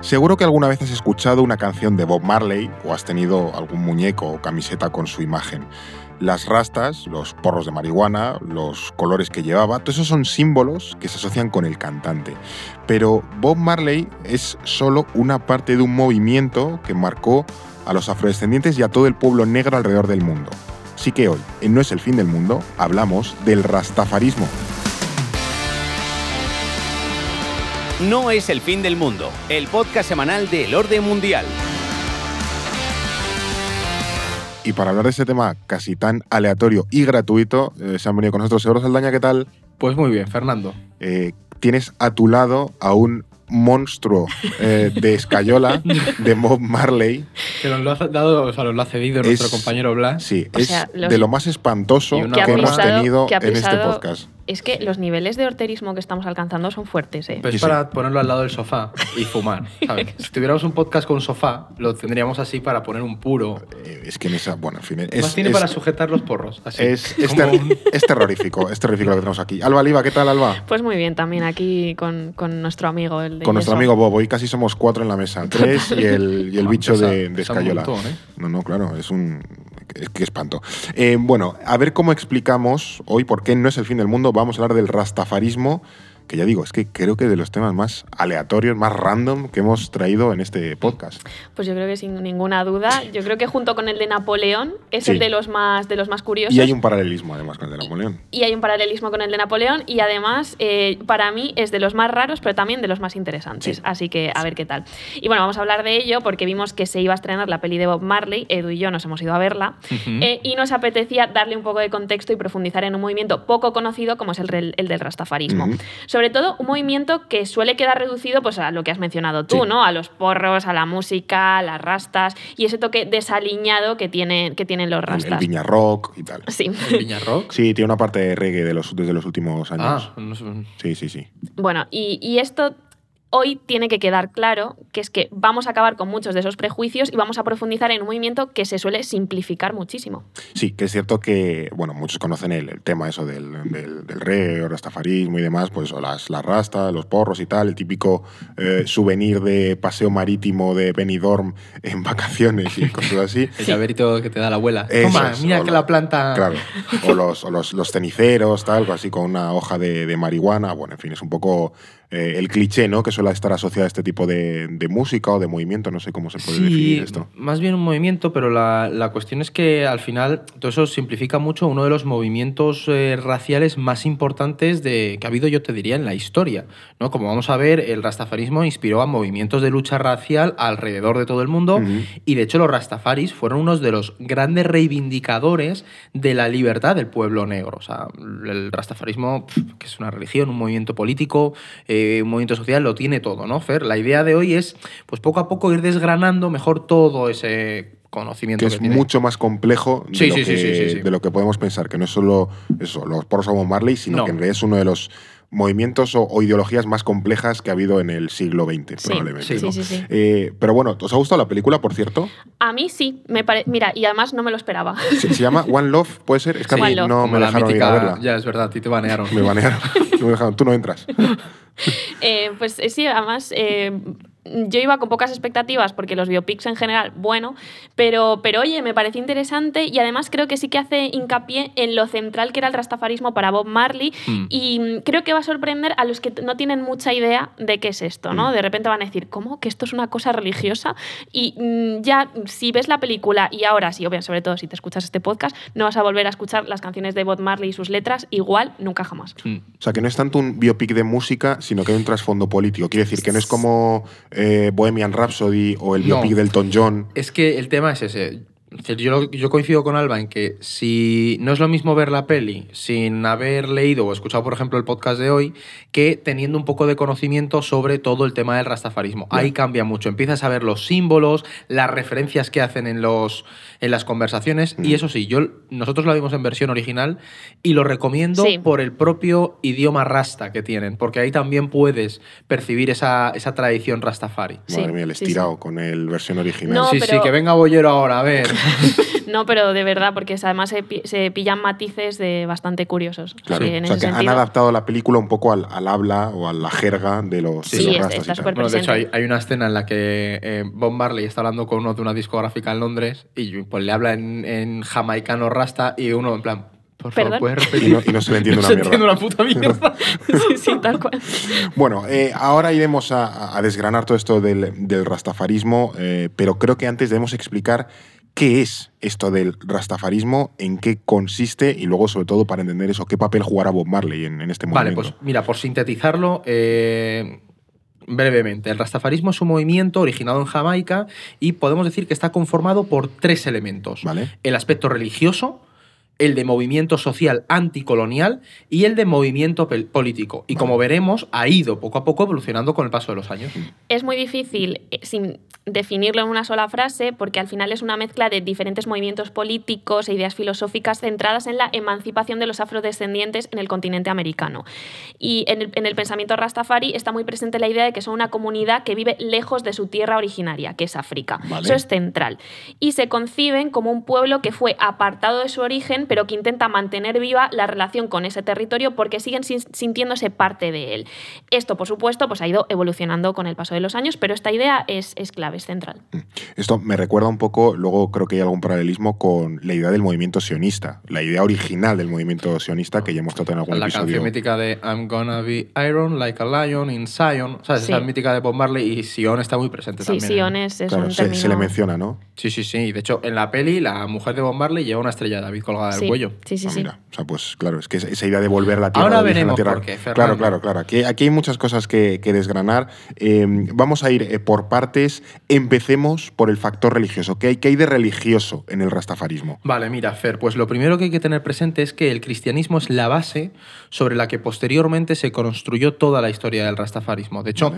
Seguro que alguna vez has escuchado una canción de Bob Marley o has tenido algún muñeco o camiseta con su imagen. Las rastas, los porros de marihuana, los colores que llevaba, todos esos son símbolos que se asocian con el cantante. Pero Bob Marley es solo una parte de un movimiento que marcó a los afrodescendientes y a todo el pueblo negro alrededor del mundo. Así que hoy, en No es el fin del mundo, hablamos del rastafarismo. No es el fin del mundo, el podcast semanal del orden mundial. Y para hablar de ese tema casi tan aleatorio y gratuito, eh, se han venido con nosotros Euros Saldaña, ¿qué tal? Pues muy bien, Fernando. Eh, tienes a tu lado a un monstruo eh, de escayola de Bob Marley. Que nos lo ha dado, o sea, nos lo ha cedido nuestro Es- compañero Blas. Sí, O es sea, los- de lo más espantoso que hemos tenido que en este podcast. Es que los niveles de horterismo que estamos alcanzando son fuertes, ¿eh? Pues sí. para ponerlo al lado del sofá y fumar. ¿sabes? si tuviéramos un podcast con sofá, lo tendríamos así para poner un puro. Eh, Es que en esa. Bueno, en fin. Más Es, tiene es- para sujetar los porros. Así. es, es Como ter- un- es terrorífico, es terrorífico lo que tenemos aquí. Alba Liva, ¿qué tal, Alba? Pues muy bien, también aquí con, con nuestro amigo, el de Con nuestro amigo Bob, hoy casi somos cuatro en la mesa. Tres y el, y el bicho pesa- de, de pesa un escayola. montón, ¿eh? No, no, claro, es un. Qué, espanto. Eh, bueno, a ver cómo explicamos hoy por qué no es el fin del mundo. Vamos a hablar del rastafarismo, que ya digo, es que creo que de los temas más aleatorios, más random que hemos traído en este podcast. Pues yo creo que sin ninguna duda, yo creo que junto con el de Napoleón es Sí. el de los más de los más curiosos. Y hay un paralelismo además con el de Napoleón. Y hay un paralelismo con el de Napoleón y además eh, para mí es de los más raros pero también de los más interesantes. Sí. Así que a ver qué tal. Y bueno, vamos a hablar de ello porque vimos que se iba a estrenar la peli de Bob Marley, Edu y yo nos hemos ido a verla eh, y nos apetecía darle un poco de contexto y profundizar en un movimiento poco conocido como es el, el del rastafarismo. Sobre todo un movimiento que suele quedar reducido pues, a lo que has mencionado tú, Sí. ¿no? A los porros, a la música, a las rastas y ese toque desaliñado que tienen, que tienen los El, el rastas. Viña Rock y tal. Sí. ¿El Viña Rock? Sí, tiene una parte de reggae de los, desde los últimos años. Ah, no sé. Sí, sí, sí. Bueno, y, y esto hoy tiene que quedar claro que es que vamos a acabar con muchos de esos prejuicios y vamos a profundizar en un movimiento que se suele simplificar muchísimo. Sí, que es cierto que, bueno, muchos conocen el, el tema eso del, del, del reggae, o rastafarismo y demás, pues o las, las rastas, los porros y tal, el típico eh, souvenir de paseo marítimo de Benidorm en vacaciones y cosas así. El llaverito que te da la abuela. Eso Toma, es, mira que la planta. Claro, o los, o los, los ceniceros, tal, así con una hoja de, de marihuana. Bueno, en fin, es un poco eh, el cliché, ¿no? Que suele estar asociado a este tipo de, de música o de movimiento, no sé cómo se puede Sí, definir esto. más bien un movimiento, pero la, la cuestión es que al final todo eso simplifica mucho uno de los movimientos eh, raciales más importantes de, que ha habido, yo te diría, en la historia. ¿no? Como vamos a ver, el rastafarismo inspiró a movimientos de lucha racial alrededor de todo el mundo Ujú. y de hecho los rastafaris fueron unos de los grandes reivindicadores de la libertad del pueblo negro. O sea, el rastafarismo, que es una religión, un movimiento político, eh, un movimiento social, lo tiene todo, ¿no, Fer? La idea de hoy es, pues poco a poco ir desgranando mejor todo ese conocimiento que que, es tiene. mucho más complejo de, Sí, lo sí, que, sí, sí, sí, sí. de lo que podemos pensar, que no es solo eso, los a Bob Marley, sino No. que en realidad es uno de los movimientos o, o ideologías más complejas que ha habido en el siglo XX, Sí, probablemente. sí, ¿no? sí, sí. Eh, pero bueno, ¿os ha gustado la película, por cierto? A mí sí, me pare- mira, y además no me lo esperaba. Se, se llama One Love, ¿puede ser? Es que a mí no me la dejaron ir a mítica- verla. Ya, es verdad, a ti te banearon. Me banearon. No me dejaron. Tú no entras. Eh, pues eh, sí, además eh, yo iba con pocas expectativas porque los biopics en general, bueno, pero, pero oye, me pareció interesante y además creo que sí que hace hincapié en lo central que era el rastafarismo para Bob Marley Mm. y mm, creo que va a sorprender a los que no tienen mucha idea de qué es esto, ¿no? Mm. De repente van a decir, ¿cómo? ¿Que esto es una cosa religiosa? Y ya, si ves la película y ahora sí, obviamente, sobre todo si te escuchas este podcast, no vas a volver a escuchar las canciones de Bob Marley y sus letras igual, nunca jamás. Mm. O sea, que no es tanto un biopic de música, sino que hay un trasfondo político. Quiere decir que no es como eh, Bohemian Rhapsody o el No. biopic del Elton John. Es que el tema es ese. Yo, yo, coincido con Alba en que si no es lo mismo ver la peli sin haber leído o escuchado, por ejemplo, el podcast de hoy, que teniendo un poco de conocimiento sobre todo el tema del rastafarismo. Ahí cambia mucho. Empiezas a ver los símbolos, las referencias que hacen en, los, en las conversaciones. Y eso sí, yo, nosotros lo vimos en versión original y lo recomiendo por el propio idioma rasta que tienen, porque ahí también puedes percibir esa, esa tradición rastafari. Madre mía, el estirado con el versión original. sí, sí, que venga Bollero ahora, a ver. no, pero de verdad, porque además se, pillan matices de bastante curiosos. Claro, o sea, que han adaptado la película un poco al, habla o a la jerga de los, sí, de está súper bueno, De hecho, hay, una escena en la que eh, Bob Marley está hablando con uno de una discográfica en Londres y pues le habla en, en jamaicano rasta y uno en plan, por favor, ¿puedes repetir? Y no, se le entiende una mierda. Se una puta mierda. sí, sí, tal cual. Bueno, eh, ahora iremos a, desgranar todo esto del, del rastafarismo, eh, pero creo que antes debemos explicar qué es esto del rastafarismo, en qué consiste y luego, sobre todo, para entender eso, qué papel jugará Bob Marley en, este momento. Vale, pues mira, por sintetizarlo, eh, brevemente, el rastafarismo es un movimiento originado en Jamaica y podemos decir que está conformado por tres elementos. Vale. El aspecto religioso, el de movimiento social anticolonial y el de movimiento político. Y como veremos, ha ido poco a poco evolucionando con el paso de los años. Es muy difícil eh, sin definirlo en una sola frase porque al final es una mezcla de diferentes movimientos políticos e ideas filosóficas centradas en la emancipación de los afrodescendientes en el continente americano. Y en el, pensamiento Rastafari está muy presente la idea de que son una comunidad que vive lejos de su tierra originaria, que es África. Eso es central. Y se conciben como un pueblo que fue apartado de su origen pero que intenta mantener viva la relación con ese territorio porque siguen sintiéndose parte de él. Esto, por supuesto, pues ha ido evolucionando con el paso de los años, pero esta idea es, es clave, es central. Mm. Esto me recuerda un poco, luego creo que hay algún paralelismo con la idea del movimiento sionista, la idea original del movimiento sionista que ya hemos tratado en algún la episodio. La canción mítica de I'm gonna be iron like a lion in Zion, ¿sabes? Esa mítica de Bob Marley y Sion está muy presente también. Sí, Sion es, un se, se, le menciona, ¿no? Sí, sí, sí. De hecho, en la peli, la mujer de Bob Marley lleva una estrella de David colgada del cuello. Sí, sí, ah, sí. O sea, pues claro, es que esa idea de volver a la tierra. Ahora veremos la tierra, por qué, Claro, claro, claro. Aquí, aquí hay muchas cosas que, desgranar. Em, vamos a ir eh, por partes. Empecemos por el factor religioso. ¿Qué hay, ¿Qué hay de religioso en el rastafarismo? Vale, mira, Fer, pues lo primero que hay que tener presente es que el cristianismo es la base sobre la que posteriormente se construyó toda la historia del rastafarismo. De hecho,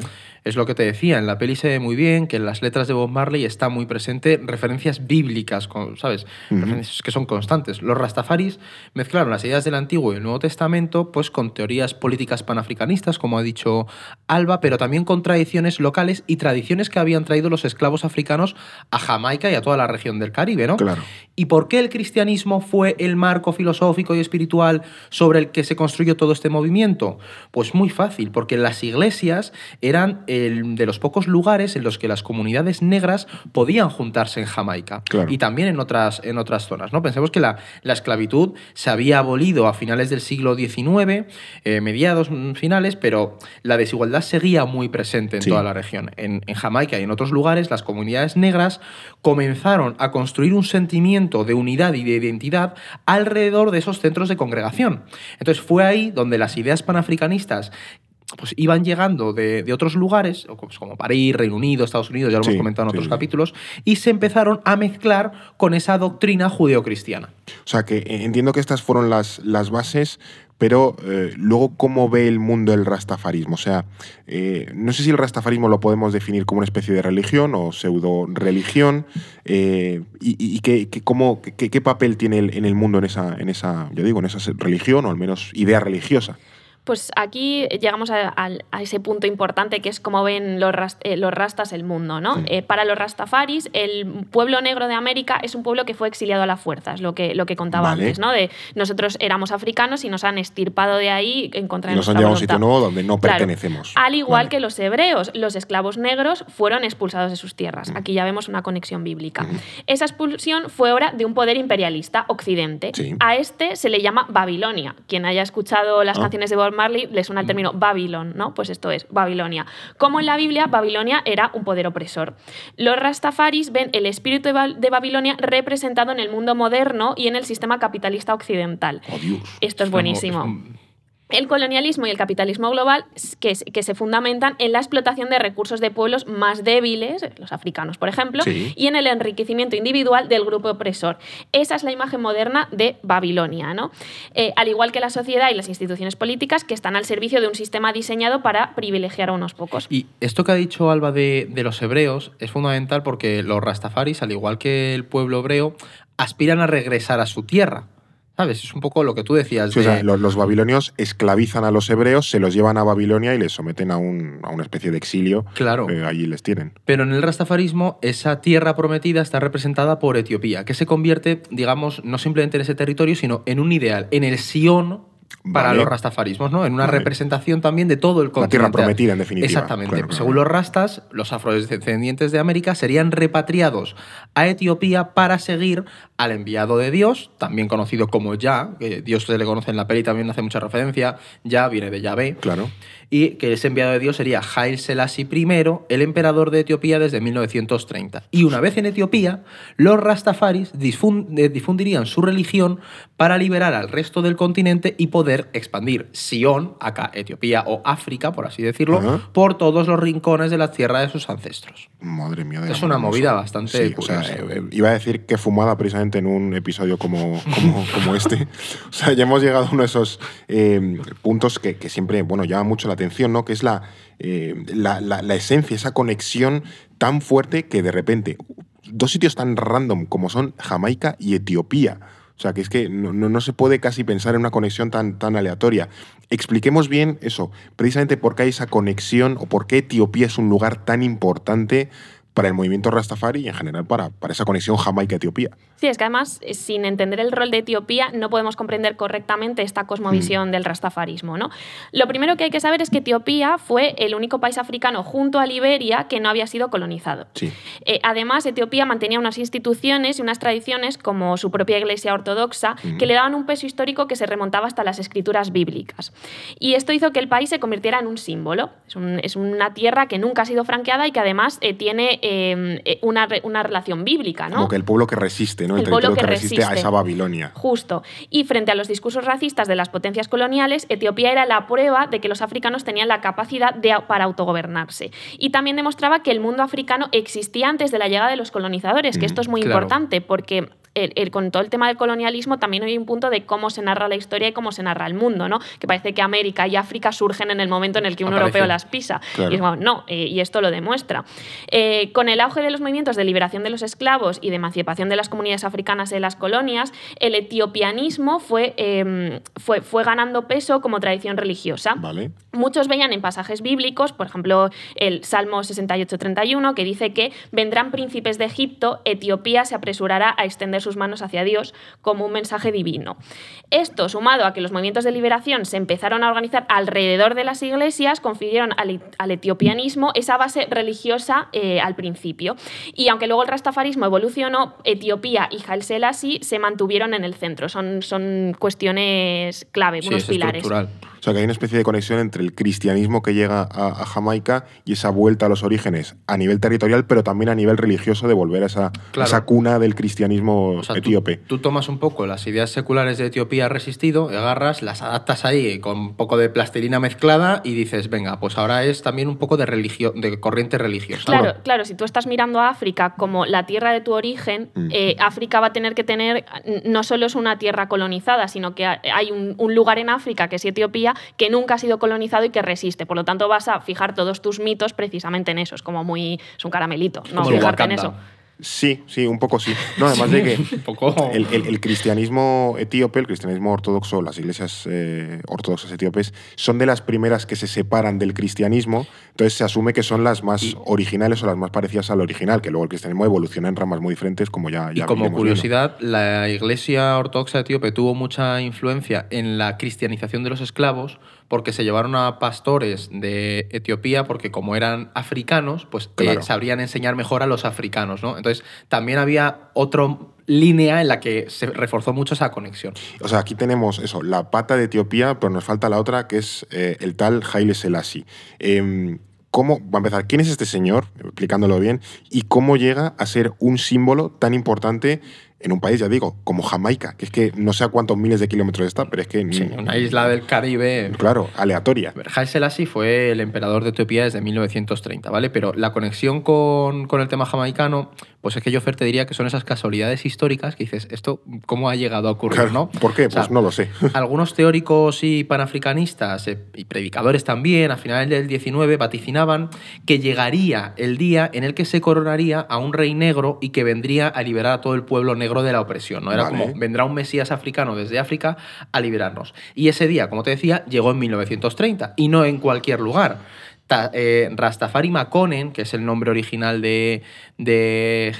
es lo que te decía, en la peli se ve muy bien que en las letras de Bob Marley está muy presente referencias bíblicas, ¿sabes? Referencias que son constantes. Los rastafaris mezclaron las ideas del Antiguo y el Nuevo Testamento pues con teorías políticas panafricanistas, como ha dicho Alba, pero también con tradiciones locales y tradiciones que habían traído los esclavos africanos a Jamaica y a toda la región del Caribe, ¿no? Claro. ¿Y por qué el cristianismo fue el marco filosófico y espiritual sobre el que se construyó todo este movimiento? Pues muy fácil, porque las iglesias eran de los pocos lugares en los que las comunidades negras podían juntarse en Jamaica y también en otras, en otras zonas. ¿no? Pensemos que la, esclavitud se había abolido a finales del siglo XIX, eh, mediados mm, finales, pero la desigualdad seguía muy presente en toda la región. En, en Jamaica y en otros lugares, las comunidades negras comenzaron a construir un sentimiento de unidad y de identidad alrededor de esos centros de congregación. Entonces fue ahí donde las ideas panafricanistas pues iban llegando de, otros lugares, pues como París, Reino Unido, Estados Unidos, ya lo hemos comentado en otros capítulos, y se empezaron a mezclar con esa doctrina judeocristiana. O sea que eh, entiendo que estas fueron las, las bases, pero eh, luego, ¿cómo ve el mundo el rastafarismo? O sea, eh, no sé si el rastafarismo lo podemos definir como una especie de religión o pseudo-religión, y, qué, cómo, qué, papel tiene en el mundo en esa, en esa, yo digo, en esa religión, o al menos idea religiosa. Pues aquí llegamos a, ese punto importante que es cómo ven los, eh, los rastas el mundo. ¿no? Eh, para los rastafaris, el pueblo negro de América es un pueblo que fue exiliado a la fuerza, es lo que, lo que contaba antes. ¿no? De nosotros éramos africanos y nos han estirpado de ahí en contra de Nos han llevado a un sitio nuevo donde no pertenecemos. Al igual que los hebreos, los esclavos negros fueron expulsados de sus tierras. Aquí ya vemos una conexión bíblica. Esa expulsión fue obra de un poder imperialista, Occidente. A este se le llama Babilonia. Quien haya escuchado las ah. canciones de Bob Marley le suena el término Babilón, ¿no? Pues esto es Babilonia. Como en la Biblia, Babilonia era un poder opresor. Los rastafaris ven el espíritu de Babilonia representado en el mundo moderno y en el sistema capitalista occidental. Oh, esto es buenísimo. El colonialismo y el capitalismo global que, que, se fundamentan en la explotación de recursos de pueblos más débiles, los africanos, por ejemplo, Sí. y en el enriquecimiento individual del grupo opresor. Esa es la imagen moderna de Babilonia, ¿no? Eh, al igual que la sociedad y las instituciones políticas que están al servicio de un sistema diseñado para privilegiar a unos pocos. Y esto que ha dicho Alba de, de los hebreos es fundamental porque los rastafaris, al igual que el pueblo hebreo, aspiran a regresar a su tierra. ¿Sabes? Es un poco lo que tú decías. Sí, o de- sea, los, los babilonios esclavizan a los hebreos, se los llevan a Babilonia y les someten a, un- a una especie de exilio. Claro. Eh, allí les tienen. Pero en el rastafarismo, esa tierra prometida está representada por Etiopía, que se convierte, digamos, no simplemente en ese territorio, sino en un ideal, en el Sion para Vale. los rastafarismos, ¿no? En una Vale. representación también de todo el La continente. tierra prometida, en definitiva. Exactamente. Claro, claro. Según los rastas, los afrodescendientes de América serían repatriados a Etiopía para seguir al enviado de Dios, también conocido como Ya, que Dios se le conoce en la peli, también hace mucha referencia. Ya viene de Yahvé Claro. y que ese enviado de Dios sería Haile Selassie I, el emperador de Etiopía desde 1930. Y una vez en Etiopía, los rastafaris eh, difundirían su religión para liberar al resto del continente y poder expandir Sion, acá Etiopía o África, por así decirlo, por todos los rincones de la tierra de sus ancestros. Madre mía. de Es una movida bastante Sí, o sea, curiosa. eh, iba a decir que fumada precisamente en un episodio como, como, como este. O sea, ya hemos llegado a uno de esos eh, puntos que, que siempre, bueno, llama mucho la atención, ¿no? Que es la, eh, la, la- la esencia, esa conexión tan fuerte que de repente dos sitios tan random como son Jamaica y Etiopía. O sea, que es que no, no- no se puede casi pensar en una conexión tan, tan aleatoria. Expliquemos bien eso, precisamente por qué hay esa conexión o por qué Etiopía es un lugar tan importante para el movimiento Rastafari y en general para, para esa conexión Jamaica-Etiopía. Sí, es que además, eh, sin entender el rol de Etiopía, no podemos comprender correctamente esta cosmovisión del rastafarismo. ¿no? Lo primero que hay que saber es que Etiopía fue el único país africano junto a Liberia que no había sido colonizado. Sí. Eh, además, Etiopía mantenía unas instituciones y unas tradiciones como su propia iglesia ortodoxa que le daban un peso histórico que se remontaba hasta las escrituras bíblicas. Y esto hizo que el país se convirtiera en un símbolo. Es, un- es una tierra que nunca ha sido franqueada y que además eh, tiene eh, eh, una, una relación bíblica. ¿no? Como que el pueblo que resiste, ¿no? El, El pueblo territorio que, que resiste, a esa Babilonia. Justo. Y frente a los discursos racistas de las potencias coloniales, Etiopía era la prueba de que los africanos tenían la capacidad de, para autogobernarse. Y también demostraba que el mundo africano existía antes de la llegada de los colonizadores, que esto es muy claro. importante porque el- el- con todo el tema del colonialismo también hay un punto de cómo se narra la historia y cómo se narra el mundo, ¿no? Que parece que América y África surgen en el momento en el que un Aparece. europeo las pisa. Claro. Y es como, no, eh, y esto lo demuestra. Eh, con el auge de los movimientos de liberación de los esclavos y de emancipación de las comunidades africanas en las colonias, el etiopianismo fue, eh, fue, fue ganando peso como tradición religiosa. ¿Vale? Muchos veían en pasajes bíblicos, por ejemplo, el Salmo 68-31, que dice que vendrán príncipes de Egipto, Etiopía se apresurará a extender sus manos hacia Dios como un mensaje divino. Esto, sumado a que los movimientos de liberación se empezaron a organizar alrededor de las iglesias, confirieron al, al etiopianismo esa base religiosa eh, al principio. Y aunque luego el rastafarismo evolucionó, Etiopía y Haile Selassie se mantuvieron en el centro. Son, son cuestiones clave, Sí, unos es pilares. estructural. O sea, que hay una especie de conexión entre el cristianismo que llega a, a Jamaica y esa vuelta a los orígenes a nivel territorial, pero también a nivel religioso de volver a esa, a esa cuna del cristianismo O sea, tú- etíope. Tú, tomas un poco las ideas seculares de Etiopía resistido, agarras, las adaptas ahí con un poco de plastilina mezclada y dices, venga, pues ahora es también un poco de religio de corriente religiosa. Claro, claro, si tú estás mirando a África como la tierra de tu origen, Mm. eh, África va a tener que tener, no solo es una tierra colonizada, sino que ha- hay un, un lugar en África, que es Etiopía, que nunca ha sido colonizado y que resiste. Por lo tanto, vas a fijar todos tus mitos precisamente en eso. Es como muy, es un caramelito, no Como fijarte en eso. Sí, sí, un poco sí. No, además de que el, el- el cristianismo etíope, el cristianismo ortodoxo, las iglesias eh, ortodoxas etíopes, son de las primeras que se separan del cristianismo, entonces se asume que son las más Y- originales o las más parecidas al original, que luego el cristianismo evoluciona en ramas muy diferentes, como ya, Y ya como iremos curiosidad, la Iglesia Ortodoxa etíope tuvo mucha influencia en la cristianización de los esclavos porque se llevaron a pastores de Etiopía porque como eran africanos, pues eh, sabrían enseñar mejor a los africanos, ¿no? Entonces también había otra línea en la que se reforzó mucho esa conexión. O sea, aquí tenemos eso, la pata de Etiopía, pero nos falta la otra, que es eh, el tal Haile Selassie. Em, ¿Cómo, va a empezar, quién es este señor, explicándolo bien, y cómo llega a ser un símbolo tan importante en un país, ya digo, como Jamaica, que es que no sé a cuántos miles de kilómetros está, pero es que... Sí, una isla del Caribe. Claro, aleatoria. Haile Selassie fue el emperador de Etiopía desde 1930, ¿vale? Pero la conexión con, con el tema jamaicano, pues es que yo, Fer, te diría que son esas casualidades históricas que dices, ¿esto cómo ha llegado a ocurrir, Claro, no? ¿Por qué? O sea, Pues no lo sé. Algunos teóricos y panafricanistas eh, y predicadores también, a finales del 19, vaticinaban que llegaría el día en el que se coronaría a un rey negro y que vendría a liberar a todo el pueblo negro de la opresión. ¿no? Era Vale. como, vendrá un mesías africano desde África a liberarnos. Y ese día, como te decía, llegó en 1930 y no en cualquier lugar. Ta- eh, Rastafari Makonnen, que es el nombre original de, de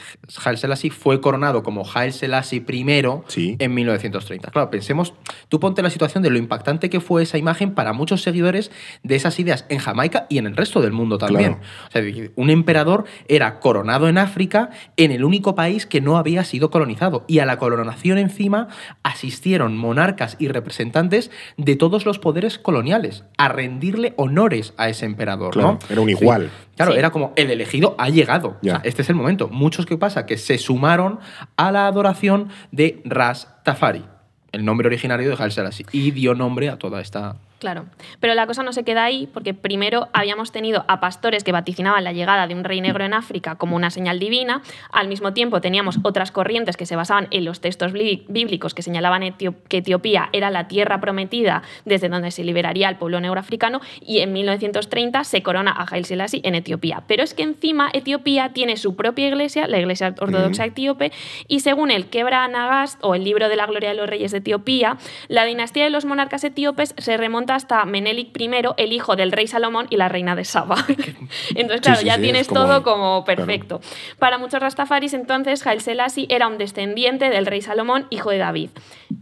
Haile Selassie, fue coronado como Haile Selassie I Sí. en 1930. Claro, pensemos, tú ponte la situación de lo impactante que fue esa imagen para muchos seguidores de esas ideas en Jamaica y en el resto del mundo también. Claro. O sea, un emperador era coronado en África, en el único país que no había sido colonizado. Y a la coronación encima asistieron monarcas y representantes de todos los poderes coloniales a rendirle honores a ese emperador. Claro, ¿no? era un Sí. igual. Claro, Sí. era como el elegido ha llegado. Ya. O sea, este es el momento. Muchos que pasa que se sumaron a la adoración de Rastafari, el nombre originario de Selassie, y dio nombre a toda esta Claro, pero la cosa no se queda ahí porque primero habíamos tenido a pastores que vaticinaban la llegada de un rey negro en África como una señal divina, al mismo tiempo teníamos otras corrientes que se basaban en los textos bí- bíblicos que señalaban que Etiopía era la tierra prometida desde donde se liberaría al pueblo negro africano y en 1930 se corona a Haile Selassie en Etiopía. Pero es que encima Etiopía tiene su propia iglesia, la iglesia ortodoxa etíope, y según el Kebra Nagast o el libro de la gloria de los reyes de Etiopía, la dinastía de los monarcas etíopes se remonta hasta Menelik I, el hijo del rey Salomón y la reina de Saba. Entonces, claro, sí, ya sí, tienes como- todo como claro. perfecto. Para muchos rastafaris, entonces, Haile Selassie era un descendiente del rey Salomón, hijo de David.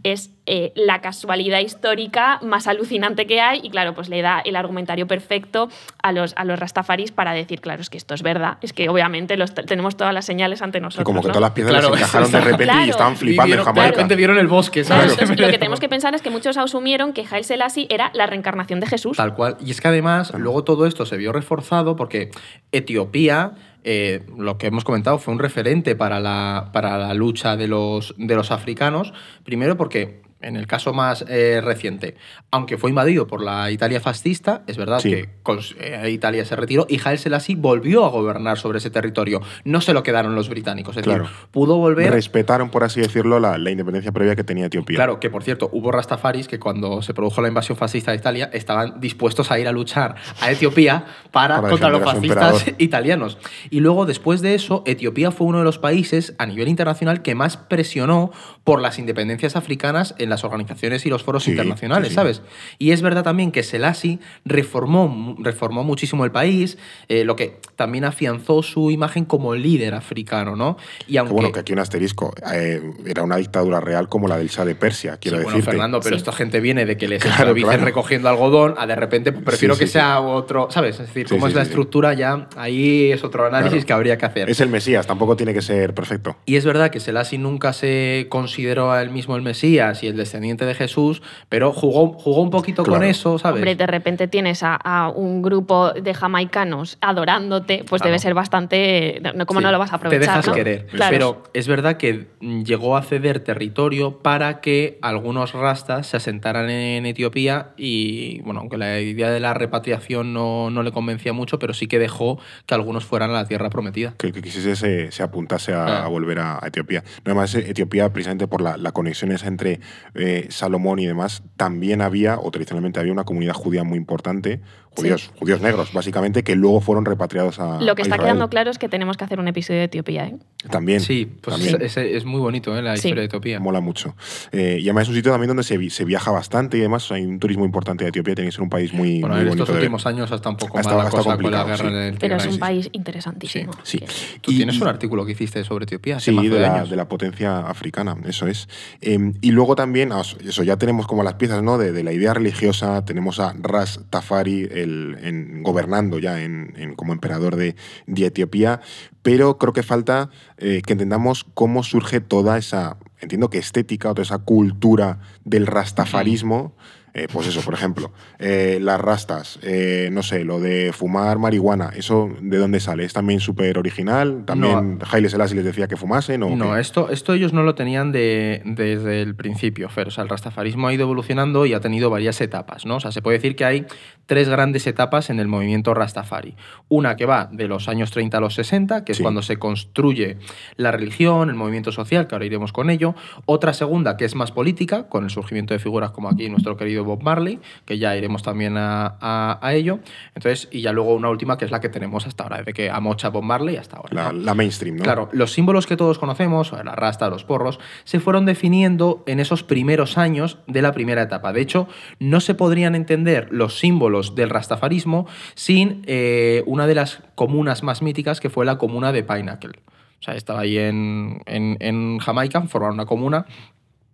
Es eh, la casualidad histórica más alucinante que hay y, claro, pues le da el argumentario perfecto a los, a los rastafaris para decir, claro, es que esto es verdad. Es que obviamente los, tenemos todas las señales ante nosotros. como que ¿no? todas las piezas Claro, se encajaron de está- repente y estaban flipando en Vieron- De Jamaica. repente vieron el bosque, Claro, ¿sabes? entonces, lo que tenemos que pensar es que muchos asumieron que Haile Selassie era la reencarnación de Jesús. Tal cual. Y es que además, luego todo esto se vio reforzado porque Etiopía, eh, lo que hemos comentado, fue un referente para la, para la lucha de los, de los africanos. Primero porque, en el caso más eh, reciente, aunque fue invadido por la Italia fascista, es verdad Sí. que cons- eh, Italia se retiró y Haile Selassie volvió a gobernar sobre ese territorio. No se lo quedaron los británicos. Es Claro. decir, pudo volver Respetaron, por así decirlo, la, la independencia previa que tenía Etiopía. Claro, que por cierto, hubo rastafaris que cuando se produjo la invasión fascista de Italia estaban dispuestos a ir a luchar a Etiopía para, Para contra los fascistas italianos. Y luego, después de eso, Etiopía fue uno de los países a nivel internacional que más presionó por las independencias africanas en las organizaciones y los foros Sí, internacionales, sí, sí. ¿sabes? Y es verdad también que Selassie reformó, reformó muchísimo el país, eh, lo que también afianzó su imagen como líder africano, ¿no? Y Que aunque... bueno, que aquí un asterisco. eh, era una dictadura real como la del Shah de Persia, quiero Sí, bueno, decirte. Fernando, pero Sí. esta gente viene de que les Claro, claro. recogiendo algodón a de repente pues, prefiero Sí, que sí, sea otro, ¿sabes? Es decir, Sí, cómo sí, es la estructura ya, ahí es otro análisis Claro. que habría que hacer. Es el Mesías, tampoco tiene que ser perfecto. Y es verdad que Selassie nunca se consideró a él mismo el Mesías y el descendiente de Jesús, pero jugó, jugó un poquito con eso, ¿sabes? Hombre, de repente tienes a, a un grupo de jamaicanos adorándote, pues Claro. debe ser bastante. ¿Cómo Sí, no lo vas a aprovechar? Te dejas no? querer. Claro. Pero es verdad que llegó a ceder territorio para que algunos rastas se asentaran en Etiopía y, bueno, aunque la idea de la repatriación no, no le convencía mucho, pero sí que dejó que algunos fueran a la tierra prometida. Que el que quisiese se, se apuntase a, Claro. a volver a, a Etiopía. No, Además, Etiopía, precisamente por la, la conexión esa entre eh, Salomón y demás, también había, o tradicionalmente había una comunidad judía muy importante, judíos, judíos negros, básicamente, que luego fueron repatriados a Lo que a está Israel. quedando claro es que tenemos que hacer un episodio de Etiopía. ¿eh? También. Sí, pues también. es, es- es muy bonito ¿eh? la Sí. historia de Etiopía. Mola mucho. Eh, y además es un sitio también donde se, vi- se viaja bastante y además hay un turismo importante de Etiopía, tiene que ser un país muy, Bueno, muy en bonito estos de últimos años hasta un poco Ha más estado- la cosa con la guerra sí. en el Pero es un país interesantísimo. Sí. Tú Y- tienes un artículo que hiciste sobre Etiopía Sí, de de la, años. de la potencia africana, eso es. Eh, y luego también, ah, eso ya tenemos como las piezas ¿no? de, de la idea religiosa, tenemos a Ras Tafari el, en- gobernando ya en, en- como emperador de, de Etiopía, pero creo que falta eh, que entendamos cómo surge toda esa, entiendo que estética o toda esa cultura del rastafarismo Eh, pues eso, por ejemplo, eh, las rastas, eh, no sé, lo de fumar marihuana, ¿eso de dónde sale? ¿Es también súper original? ¿También Haile Selassie les decía que fumasen? O No, qué? esto, esto ellos no lo tenían de- desde el principio, Fer. O sea, el rastafarismo ha ido evolucionando y ha tenido varias etapas, ¿no? O sea, se puede decir que hay tres grandes etapas en el movimiento rastafari. Una que va de los años 30 a los 60, que es Sí. cuando se construye la religión, el movimiento social, que ahora iremos con ello. Otra segunda, que es más política, con el surgimiento de figuras como aquí nuestro querido Bob Marley, que ya iremos también a, a- a ello. Entonces, y ya luego una última, que es la que tenemos hasta ahora, desde que amocha Bob Marley hasta ahora. La, ¿no? la mainstream, ¿no? Claro, los símbolos que todos conocemos, la rasta, los porros, se fueron definiendo en esos primeros años de la primera etapa. De hecho, no se podrían entender los símbolos del rastafarismo sin eh, una de las comunas más míticas que fue la comuna de Pinnacle. O sea, estaba ahí en, en, en Jamaica, formaron una comuna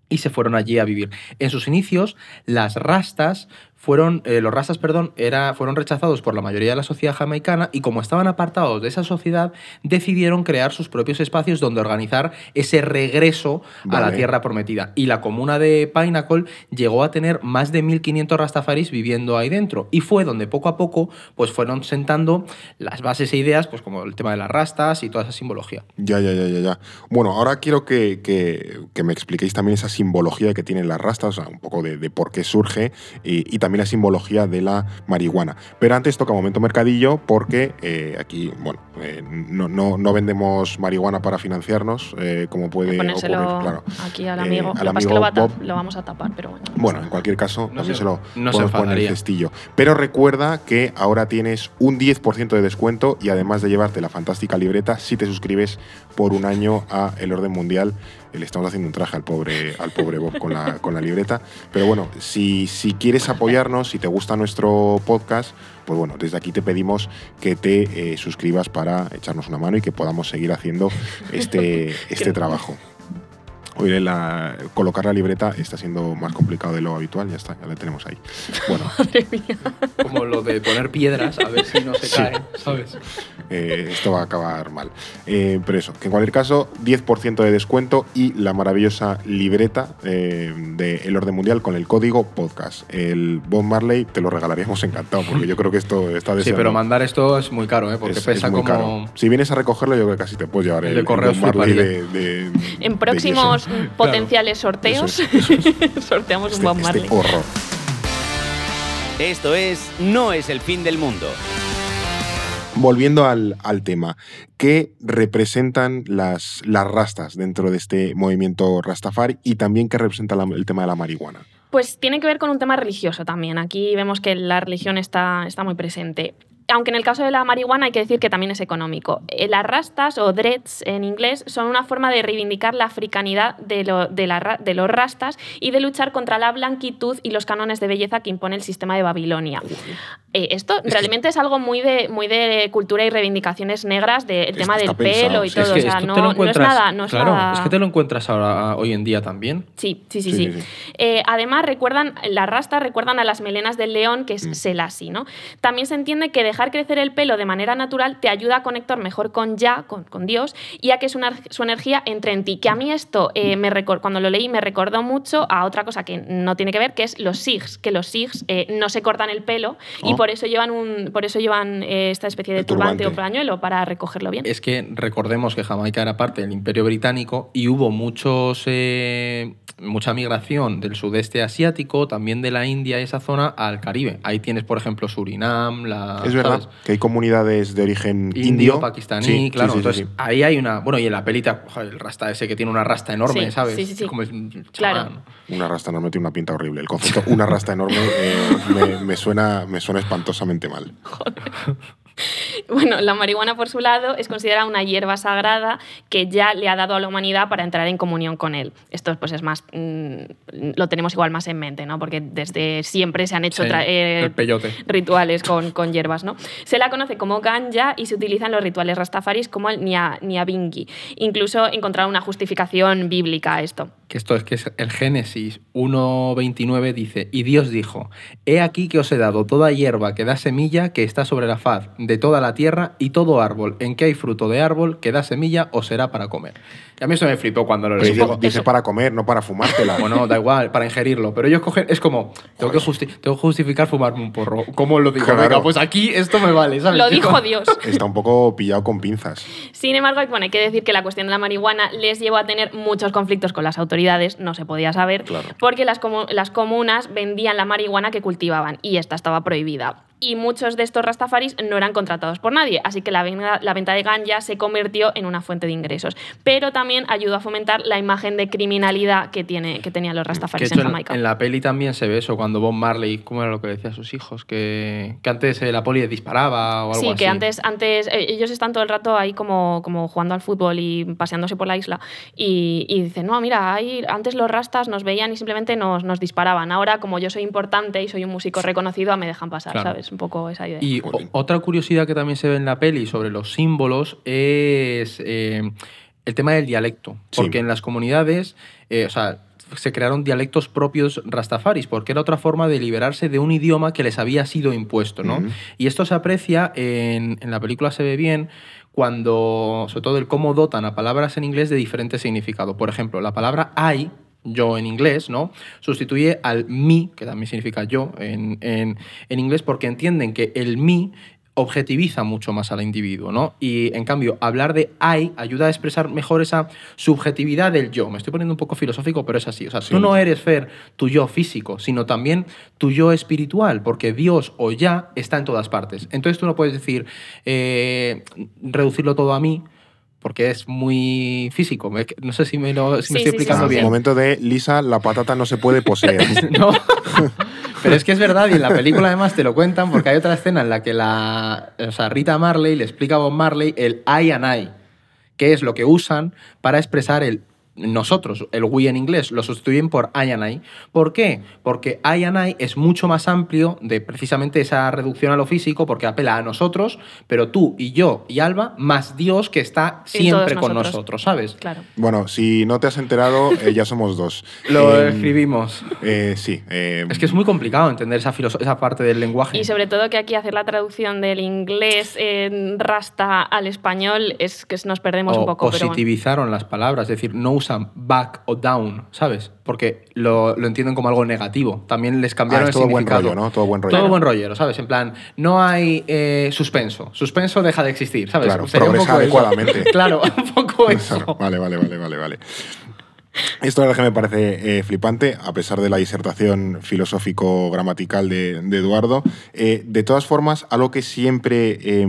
y se fueron allí a vivir. En sus inicios, las rastas fueron, eh, los rastas, perdón, era, fueron rechazados por la mayoría de la sociedad jamaicana y como estaban apartados de esa sociedad, decidieron crear sus propios espacios donde organizar ese regreso a la tierra prometida. Y la comuna de Pinnacle llegó a tener más de 1.500 rastafaris viviendo ahí dentro y fue donde poco a poco pues fueron sentando las bases e ideas, pues como el tema de las rastas y toda esa simbología. Ya, ya, ya, ya, ya. Bueno, ahora quiero que, que- que me expliquéis también esa simbología que tienen las rastas, o sea, un poco de, de por qué surge y, y también la simbología de la marihuana. Pero antes toca momento mercadillo porque eh, aquí, bueno, eh, no, no, no vendemos marihuana para financiarnos, eh, como puede Ponérselo ocurrir, claro. aquí al Eh, amigo. al lo que pasa es que amigo lo, va Bob. lo vamos a tapar, pero bueno. Bueno, en cualquier caso, No también se- se lo no se podemos poner en el cestillo. Pero recuerda que ahora tienes un 10% de descuento y además de llevarte la fantástica libreta, si te suscribes por un año a El Orden Mundial. Le estamos haciendo un traje al pobre, al pobre Bob con la, con la libreta. Pero bueno, si, si quieres apoyarnos, si te gusta nuestro podcast, pues bueno, desde aquí te pedimos que te eh, suscribas para echarnos una mano y que podamos seguir haciendo este, este trabajo. Hoy la, colocar la libreta está siendo más complicado de lo habitual, ya está, ya la tenemos ahí. Bueno, Madre mía. Como lo de poner piedras a ver si no se Sí. caen, ¿sabes? eh, esto va a acabar mal. Eh, pero eso, que en cualquier caso, 10% de descuento y la maravillosa libreta eh, de El Orden Mundial con el código podcast. El Bob Marley te lo regalaríamos encantado, porque yo creo que esto está Sí, deseando. pero mandar esto es muy caro, ¿eh? Porque Es- es pesa muy como... caro. Si vienes a recogerlo, yo creo que casi te puedes llevar El el, Bob Marley de, de- En de potenciales sorteos, Eso es, eso sorteamos Este, un Bob este Marley. horror. Esto es No es el fin del mundo. Volviendo al, al tema, ¿qué representan las, las rastas dentro de este movimiento Rastafari y también qué representa la- el tema de la marihuana? Pues tiene que ver con un tema religioso también. Aquí vemos que la religión está, está muy presente. Aunque en el caso de la marihuana hay que decir que también es económico. Eh, Las rastas o dreads en inglés son una forma de reivindicar la africanidad de, lo- de la ra- de los rastas y de luchar contra la blanquitud y los cánones de belleza que impone el sistema de Babilonia. Eh, esto realmente es algo muy de, muy de cultura y reivindicaciones negras del tema del pensado, pelo y todo. Es que o sea, esto no, te lo no es encuentras... nada. No es claro, nada- es que te lo encuentras ahora, hoy en día también. Sí, sí, sí, Sí, sí. sí, sí. Eh, además, recuerdan, las rastas recuerdan a las melenas del león, que es Mm. Selassie, ¿no? También se entiende que dejar crecer el pelo de manera natural te ayuda a conectar mejor con Ya, con, con Dios, y a que su, su energía entre en ti. Que a mí esto, eh, me recor- cuando lo leí, me recordó mucho a otra cosa que no tiene que ver, que es los Sikhs, que los Sikhs eh, no se cortan el pelo y Oh. por eso llevan, un, por eso llevan eh, esta especie de turbante, turbante. o pañuelo para recogerlo bien. Es que recordemos que Jamaica era parte del Imperio Británico y hubo muchos, eh, mucha migración del sudeste asiático, también de la India y esa zona, al Caribe. Ahí tienes, por ejemplo, Surinam, la, verdad ¿sabes? que hay comunidades de origen Indio, indio, pakistaní, Sí, claro. sí, sí, Entonces, sí. ahí hay una. Bueno, y en la pelita, joder, el rasta ese que tiene una rasta enorme, Sí, ¿sabes? sí, sí, sí. Es como es un Claro. Una rasta enorme tiene una pinta horrible. El concepto una rasta enorme eh, me, me suena, me suena espantosamente mal. Bueno, la marihuana, por su lado, es considerada una hierba sagrada que ya le ha dado a la humanidad para entrar en comunión con él. Esto pues, es más. mm, lo tenemos igual más en mente, ¿no? Porque desde siempre se han hecho Sí, eh, rituales con, con hierbas, ¿no? Se la conoce como ganja y se utiliza en los rituales rastafaris como el nia, niabingi. Incluso encontrar una justificación bíblica a esto. que esto es que es el Génesis 1.29 dice, y Dios dijo, he aquí que os he dado toda hierba que da semilla que está sobre la faz de toda la tierra y todo árbol en que hay fruto de árbol que da semilla os será para comer. Y a mí eso me flipó cuando lo leí. dice, para comer, no para fumártela. Bueno, da igual, para ingerirlo. Pero ellos cogen, es como, tengo que, justi- tengo que justificar fumarme un porro. ¿Cómo lo digo? Claro. Venga, pues aquí esto me vale, ¿sabes? Lo Yo- dijo Dios. Está un poco pillado con pinzas. Sin embargo, bueno, hay que decir que la cuestión de la marihuana les llevó a tener muchos conflictos con las autoridades, no se podía saber, porque las, comu- las comunas vendían la marihuana que cultivaban y esta estaba prohibida. Y muchos de estos rastafaris no eran contratados por nadie, así que la, venta de ganja se convirtió en una fuente de ingresos. Pero también ayudó a fomentar la imagen de criminalidad que, tiene, que tenían los rastafaris en Jamaica. en la peli también se ve eso, cuando Bob Marley, ¿cómo era lo que decía a sus hijos? Que, que antes eh, la poli disparaba o algo Sí, así. que antes, antes eh, ellos están todo el rato ahí como, como jugando al fútbol y paseándose por la isla y, y dicen, no, mira, ahí, antes los rastas nos veían y simplemente nos, nos disparaban. Ahora, como yo soy importante y soy un músico reconocido, me dejan pasar, Claro. ¿sabes? Un poco esa idea. Y otra curiosidad que también se ve en la peli sobre los símbolos es eh, el tema del dialecto. Sí. Porque en las comunidades, eh, o sea, se crearon dialectos propios rastafaris, porque era otra forma de liberarse de un idioma que les había sido impuesto, ¿no? Y esto se aprecia, en, en la película se ve bien, cuando, sobre todo el cómo dotan a palabras en inglés de diferente significado. Por ejemplo, la palabra I, yo en inglés, ¿no? Sustituye al me, que también significa yo en, en- en inglés, porque entienden que el me objetiviza mucho más al individuo, ¿no? Y en cambio, hablar de I ayuda a expresar mejor esa subjetividad del yo. Me estoy poniendo un poco filosófico, pero es así. O sea, tú no eres Fer tu yo físico, sino también tu yo espiritual, porque Dios o ya está en todas partes. Entonces tú no puedes decir, eh, reducirlo todo a mí, porque es muy físico. No sé si me, lo, si me Sí, estoy explicando sí, sí. bien. Momento de Lisa, la patata no se puede poseer. No. Pero es que es verdad, y en la película además te lo cuentan, porque hay otra escena en la que la, o sea, Rita Marley le explica a Bob Marley el I and I, que es lo que usan para expresar el nosotros, el we en inglés, lo sustituyen por I and I. ¿Por qué? Porque I and I es mucho más amplio de precisamente esa reducción a lo físico, porque apela a nosotros, pero tú y yo y Alba, más Dios que está siempre con nosotros. nosotros, ¿sabes? Claro. Bueno, si no te has enterado, eh, ya somos dos. Lo Eh, escribimos. eh, sí. eh, Es que es muy complicado entender esa, esa parte del lenguaje. Y sobre todo que aquí hacer la traducción del inglés en rasta al español es que nos perdemos o un poco. pero bueno. positivizaron las palabras, es decir, no usan back o down, ¿sabes? Porque lo, lo entienden como algo negativo. También les cambiaron Ah, es el todo buen significado. rollo, ¿no? Todo buen rollo. Todo buen rollero, ¿sabes? En plan, no hay eh, suspenso. Suspenso deja de existir, ¿sabes? Claro, progresa adecuadamente. claro, un poco eso. Vale, vale, vale, vale, vale. Esto la verdad que me parece eh, flipante, a pesar de la disertación filosófico-gramatical de, de Eduardo. Eh, de todas formas, algo que siempre eh,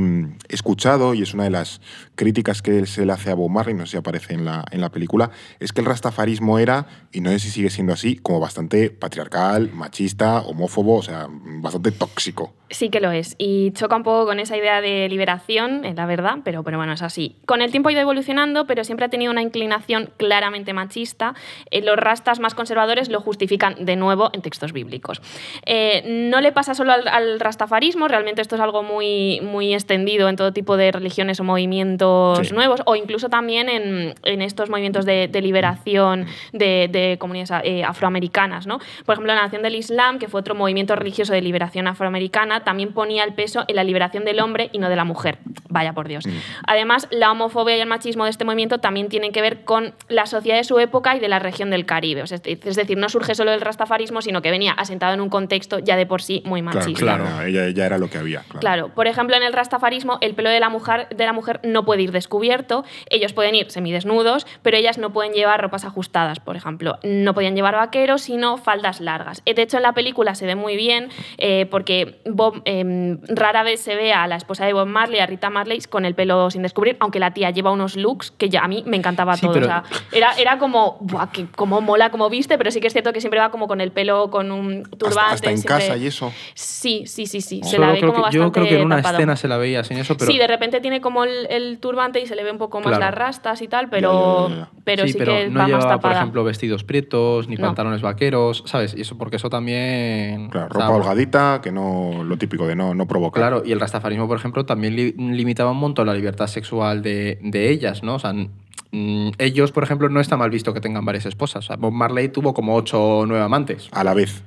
he escuchado, y es una de las críticas que se le hace a Bob Marley, no sé si aparece en la, en la película, es que el rastafarismo era, y no sé si sigue siendo así, como bastante patriarcal, machista, homófobo, o sea, bastante tóxico. Sí que lo es. Y choca un poco con esa idea de liberación, eh, la verdad, pero, pero bueno, es así. Con el tiempo ha ido evolucionando, pero siempre ha tenido una inclinación claramente machista. Eh, los rastas más conservadores lo justifican de nuevo en textos bíblicos. Eh, no le pasa solo al, al rastafarismo, realmente esto es algo muy, muy extendido en todo tipo de religiones o movimientos Sí. nuevos, o incluso también en, en estos movimientos de, de liberación de, de comunidades eh, afroamericanas. ¿no? Por ejemplo, la Nación del Islam, que fue otro movimiento religioso de liberación afroamericana, también ponía el peso en la liberación del hombre y no de la mujer. Vaya por Dios. Además, la homofobia y el machismo de este movimiento también tienen que ver con la sociedad de su época y de la región del Caribe. O sea, es decir, no surge solo del rastafarismo, sino que venía asentado en un contexto ya de por sí muy Claro, machista. claro, ella ya era lo que había. Claro. Claro, por ejemplo, en el rastafarismo, el pelo de la mujer, de la mujer no puede ir descubierto, ellos pueden ir semidesnudos, pero ellas no pueden llevar ropas ajustadas, por ejemplo. No podían llevar vaqueros, sino faldas largas. Eh, De hecho, en la película se ve muy bien, eh, porque Bob, eh, rara vez se ve a la esposa de Bob Marley, a Rita Marley, con el pelo sin descubrir, aunque la tía lleva unos looks que ya a mí me encantaba Sí, todo. pero- O sea, era, era como, ¡buah, que, como mola, como viste, pero sí que es cierto que siempre va como con el pelo, con un turbante. Hasta, hasta en siempre- casa y eso. Sí, sí, sí, sí. Se Solo la ve creo como que- yo creo que en una tapado. escena se la veía sin eso, pero Sí, de repente tiene como el, el turbante y se le ve un poco más Claro. las rastas y tal, pero, pero sí, pero que no va más llevaba, por tapada. ejemplo, vestidos prietos, ni No. pantalones vaqueros, ¿sabes? Y eso porque eso también... Claro, o sea, ropa holgadita, que no lo típico de no, no provocar. Claro, y el rastafarismo, por ejemplo, también li- limitaba un montón la libertad sexual de, de ellas, ¿no? O sea, mm, ellos, por ejemplo, no está mal visto que tengan varias esposas. Bob Marley tuvo como ocho o nueve amantes. A la vez.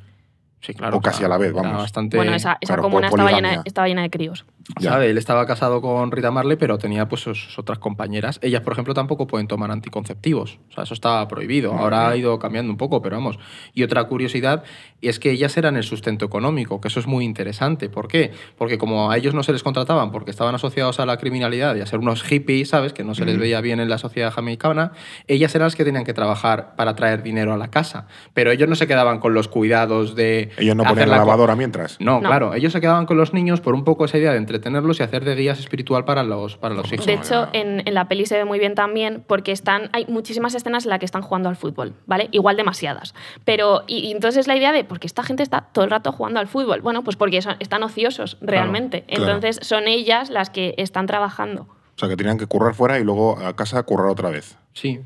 Sí, claro. O casi a la vez, era vamos. Bastante, Bueno, esa, esa claro, comuna estaba llena, estaba llena de críos. Ya. ¿sabe? Él estaba casado con Rita Marley, pero tenía pues sus otras compañeras. Ellas, por ejemplo, tampoco pueden tomar anticonceptivos. O sea, eso estaba prohibido. Ahora ha ido cambiando un poco, pero vamos. Y otra curiosidad es que ellas eran el sustento económico, que eso es muy interesante. ¿Por qué? Porque como a ellos no se les contrataban porque estaban asociados a la criminalidad y a ser unos hippies, ¿sabes? Que no se les veía bien en la sociedad jamaicana, ellas eran las que tenían que trabajar para traer dinero a la casa. Pero ellos no se quedaban con los cuidados de... Ellos no ponían la lavadora mientras. no, No. claro, ellos se quedaban con los niños por un poco esa idea de entretenerlos y hacer de guías espiritual para los, para los hijos. De hecho, en, en la peli se ve muy bien también porque están, hay muchísimas escenas en las que están jugando al fútbol, ¿vale? Igual demasiadas. Pero, y, y entonces la idea de, ¿por qué esta gente está todo el rato jugando al fútbol? Bueno, pues porque son- están ociosos realmente. claro. Entonces son ellas las que están trabajando. O sea, que tenían que currar fuera y luego a casa currar otra vez. Sí.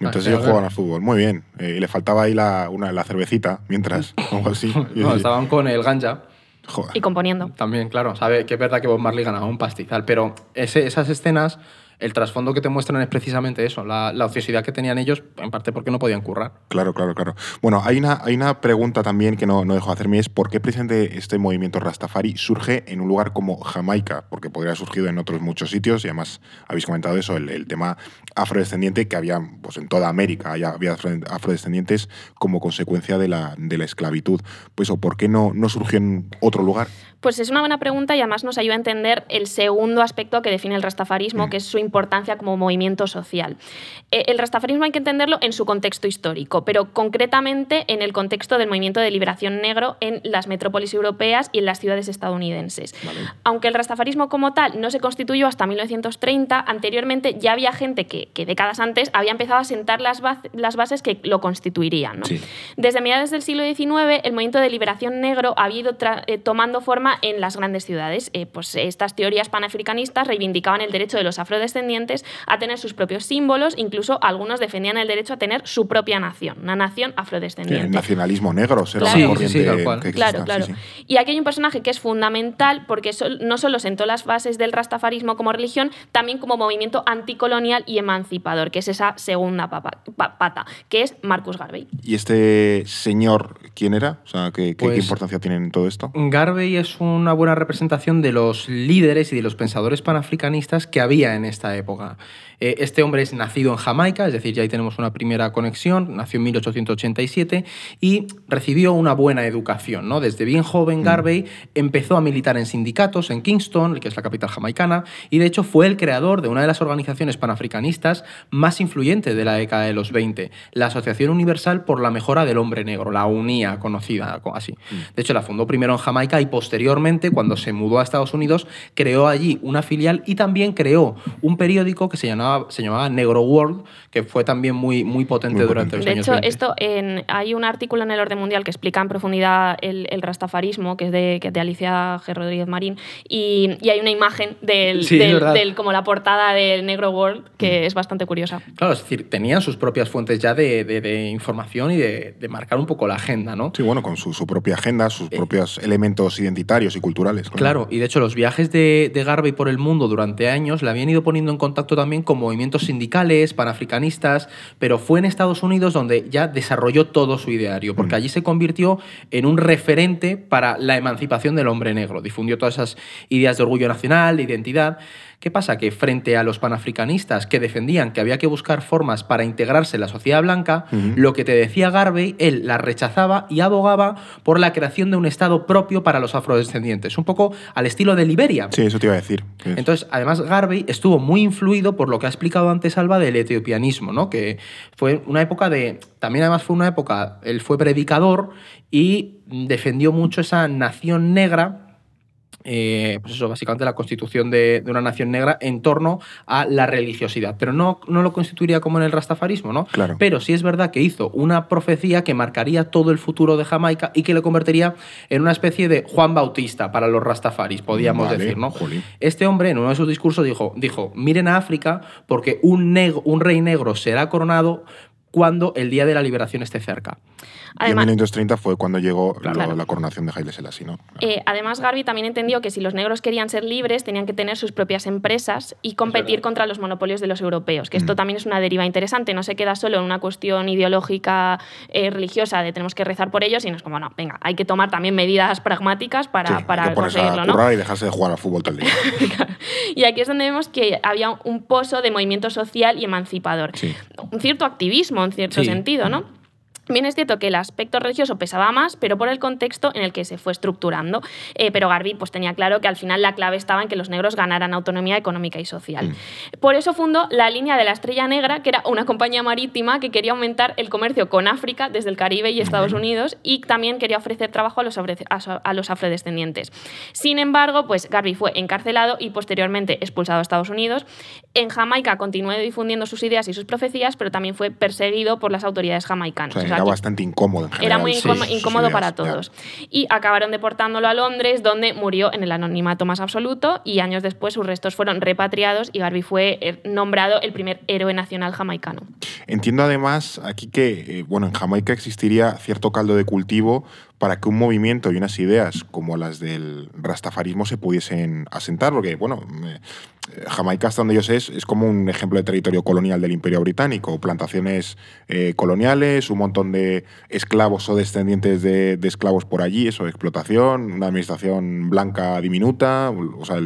Entonces ellos jugaban al fútbol. Muy bien. Eh, y le faltaba ahí la, una, la cervecita mientras, o algo así. No, estaban con el ganja. Joder. Y componiendo. También, claro, sabe que es verdad que Bob Marley ganaba un pastizal, pero ese- esas escenas, el trasfondo que te muestran es precisamente eso, la, la ociosidad que tenían ellos, en parte porque no podían currar. Claro, claro, claro. Bueno, hay una, hay una pregunta también que no, no dejo de hacerme, es ¿por qué precisamente este movimiento Rastafari surge en un lugar como Jamaica? Porque podría haber surgido en otros muchos sitios y además habéis comentado eso, el, el tema afrodescendiente que había pues, en toda América, había, había afro- afrodescendientes como consecuencia de la, de la esclavitud. Pues, ¿o ¿por qué no, no surgió en otro lugar? Pues es una buena pregunta y además nos ayuda a entender el segundo aspecto que define el rastafarismo, Mm. que es su importancia como movimiento social. Eh, el rastafarismo hay que entenderlo en su contexto histórico, pero concretamente en el contexto del movimiento de liberación negro en las metrópolis europeas y en las ciudades estadounidenses. Aunque el rastafarismo como tal no se constituyó hasta 1930, anteriormente ya había gente que, que décadas antes había empezado a sentar las, baz- las bases que lo constituirían. ¿no? Sí. Desde mediados del siglo XIX, el movimiento de liberación negro ha ido eh, tomando forma en las grandes ciudades. Eh, pues estas teorías panafricanistas reivindicaban el derecho de los afrodescendientes a tener sus propios símbolos, incluso algunos defendían el derecho a tener su propia nación, una nación El afrodescendiente. nacionalismo negro será Claro. una corriente sí, sí, tal cual. que Claro, claro. sí, sí. Y aquí hay un personaje que es fundamental porque no solo sentó las bases del rastafarismo como religión, también como movimiento anticolonial y emancipador, que es esa segunda papa- pa- pata, que es Marcus Garvey. ¿Y este señor quién era? O sea, ¿qué, qué- qué Pues- importancia tiene en todo esto? Garvey es una buena representación de los líderes y de los pensadores panafricanistas que había en esta época. Eh, Este hombre es nacido en Jamaica, es decir, ya ahí tenemos una primera conexión, nació en 1887 y recibió una buena educación. ¿no? Desde bien joven, Garvey empezó a militar en sindicatos en Kingston, que es la capital jamaicana, y de hecho fue el creador de una de las organizaciones panafricanistas más influyentes de la década de los 20, la Asociación Universal por la Mejora del Hombre Negro, la UNIA, conocida co- así. De hecho, la fundó primero en Jamaica y posteriormente, cuando se mudó a Estados Unidos, creó allí una filial y también creó un periódico que se llamaba, se llamaba Negro World, que fue también muy, muy potente Muy durante potente. los De años hecho, 20. esto en- hay un artículo en el Orden Mundial que explica en profundidad el, el rastafarismo, que es de, que es de Alicia G. Rodríguez Marín, y, y hay una imagen del, Sí, del- como la portada del Negro World, que es bastante curiosa. Claro, es decir, tenían sus propias fuentes ya de, de- de información y de, de marcar un poco la agenda, ¿no? Sí, bueno, con su, su propia agenda, sus propios elementos identitarios y culturales. Claro, y de hecho los viajes de, de Garvey por el mundo durante años le habían ido poniendo en contacto también con movimientos sindicales, panafricanistas, pero fue en Estados Unidos donde ya desarrolló todo su ideario, porque allí se convirtió en un referente para la emancipación del hombre negro, difundió todas esas ideas de orgullo nacional, de identidad. ¿Qué pasa? Que frente a los panafricanistas que defendían que había que buscar formas para integrarse en la sociedad blanca, lo que te decía Garvey, él la rechazaba y abogaba por la creación de un Estado propio para los afrodescendientes, un poco al estilo de Liberia. Sí, eso te iba a decir. Entonces, además, Garvey estuvo muy influido por lo que ha explicado antes Alba del etiopianismo, ¿no? que fue una época de... También además fue una época, él fue predicador y defendió mucho esa nación negra, eh, pues eso, básicamente la constitución de, de una nación negra en torno a la religiosidad. Pero no, no lo constituiría como en el rastafarismo, ¿no? Claro. Pero sí es verdad que hizo una profecía que marcaría todo el futuro de Jamaica y que le convertiría en una especie de Juan Bautista para los rastafaris, podríamos Vale, decir, ¿no? jolín. Este hombre en uno de sus discursos dijo, dijo miren a África porque un, un rey negro será coronado cuando el día de la liberación esté cerca. Y en 1930 fue cuando llegó la coronación de Haile Selassie, ¿no? Eh, además, Garvey también entendió que si los negros querían ser libres, tenían que tener sus propias empresas y competir contra los monopolios de los europeos, que esto también es una deriva interesante, no se queda solo en una cuestión ideológica eh, religiosa de tenemos que rezar por ellos, sino es como, no, venga, hay que tomar también medidas pragmáticas para, para conseguirlo, ¿no? y dejarse de jugar al fútbol todo el día. Y aquí es donde vemos que había un pozo de movimiento social y emancipador. Un cierto activismo, en cierto sentido, ¿no? Bien es cierto que el aspecto religioso pesaba más, pero por el contexto en el que se fue estructurando. Eh, pero Garvey pues, tenía claro que al final la clave estaba en que los negros ganaran autonomía económica y social. Mm. Por eso fundó la línea de la Estrella Negra, que era una compañía marítima que quería aumentar el comercio con África desde el Caribe y Estados Unidos y también quería ofrecer trabajo a los, a los afrodescendientes. Sin embargo, pues Garvey fue encarcelado y posteriormente expulsado a Estados Unidos. En Jamaica continuó difundiendo sus ideas y sus profecías, pero también fue perseguido por las autoridades jamaicanas era bastante incómodo en general. Era muy incómodo, para todos. Y acabaron deportándolo a Londres, donde murió en el anonimato más absoluto y años después sus restos fueron repatriados y Garvey fue eh, nombrado el primer héroe nacional jamaicano. Entiendo además aquí que, eh, bueno, en Jamaica existiría cierto caldo de cultivo para que un movimiento y unas ideas como las del rastafarismo se pudiesen asentar, porque, bueno, Jamaica, hasta donde yo sé, es, como un ejemplo de territorio colonial del Imperio Británico, plantaciones eh, coloniales, un montón de esclavos o descendientes de, esclavos por allí, eso, explotación, una administración blanca diminuta, o sea,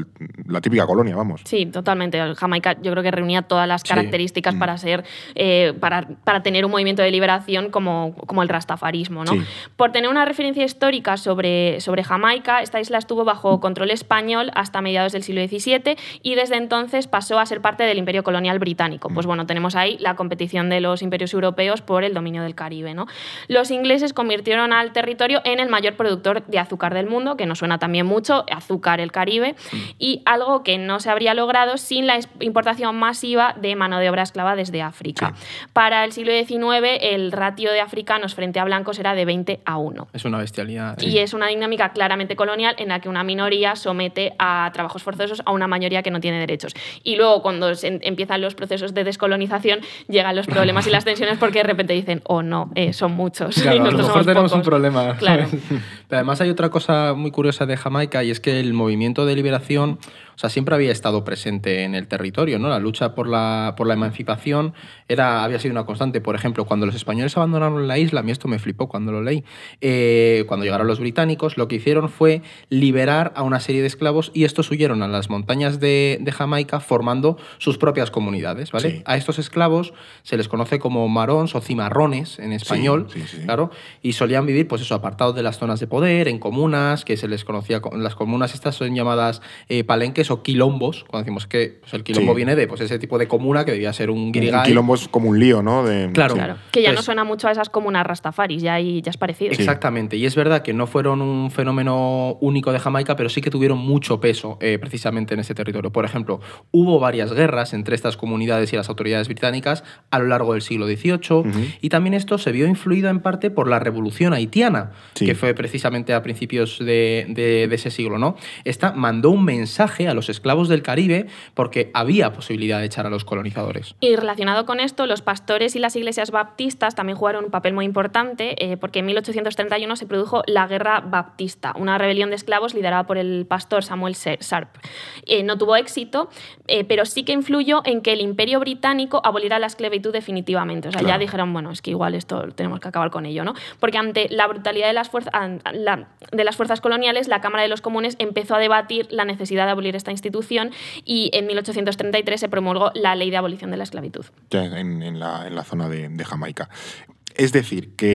la típica colonia, vamos. Sí, totalmente. Jamaica yo creo que reunía todas las características para mm. ser, eh, para, para, tener un movimiento de liberación como, como el rastafarismo, ¿no? Por tener una referencia histórica sobre, sobre Jamaica, esta isla estuvo bajo control español hasta mediados del siglo XVII y desde entonces pasó a ser parte del imperio colonial británico. Pues bueno, tenemos ahí la competición de los imperios europeos por el dominio del Caribe. ¿no? Los ingleses convirtieron al territorio en el mayor productor de azúcar del mundo, que nos suena también mucho, azúcar el Caribe, y algo que no se habría logrado sin la importación masiva de mano de obra esclava desde África. Para el siglo XIX, el ratio de africanos frente a blancos era de 20 a 1. Es una bestialidad. Y es una dinámica claramente colonial en la que una minoría somete a trabajos forzosos a una mayoría que no tiene derechos. Y luego cuando empiezan los procesos de descolonización llegan los problemas y las tensiones porque de repente dicen, oh no, eh, son muchos. y nosotros a lo mejor tenemos un problema. Claro. Pero además hay otra cosa muy curiosa de Jamaica y es que el movimiento de liberación o sea, siempre había estado presente en el territorio, ¿no? La lucha por la, por la emancipación era, había sido una constante. Por ejemplo, cuando los españoles abandonaron la isla, a mí esto me flipó cuando lo leí, eh, cuando llegaron los británicos, lo que hicieron fue liberar a una serie de esclavos y estos huyeron a las montañas de, Jamaica formando sus propias comunidades, ¿vale? A estos esclavos se les conoce como marons o cimarrones en español, claro, y solían vivir, pues eso, apartados de las zonas de poder, en comunas, que se les conocía, las comunas estas son llamadas eh, palenques o quilombos, cuando decimos que pues, el quilombo viene de pues, ese tipo de comuna que debía ser un guirigay. Un quilombo es como un lío, ¿no? Claro. Que ya no suena mucho a esas comunas rastafaris, ya, ya es parecido. Exactamente, y es verdad que no fueron un fenómeno único de Jamaica, pero sí que tuvieron mucho peso eh, precisamente en ese territorio. Por ejemplo, hubo varias guerras entre estas comunidades y las autoridades británicas a lo largo del siglo XVIII, y también esto se vio influido en parte por la revolución haitiana, que fue precisamente a principios de, de ese siglo. ¿no? Esta mandó un mensaje a los esclavos del Caribe porque había posibilidad de echar a los colonizadores. Y relacionado con esto, los pastores y las iglesias baptistas también jugaron un papel muy importante eh, porque en 1831 se produjo la Guerra Baptista, una rebelión de esclavos liderada por el pastor Samuel Sharp. Eh, no tuvo éxito, eh, pero sí que influyó en que el imperio británico aboliera la esclavitud definitivamente. O sea, ya dijeron, bueno, es que igual esto tenemos que acabar con ello, ¿no? Porque ante la brutalidad de las, fuerzas, de las fuerzas coloniales, la Cámara de los Comunes empezó a debatir la necesidad de abolir esta institución y en 1833 se promulgó la ley de abolición de la esclavitud. En, en, la, en la zona de, de Jamaica. Es decir, que...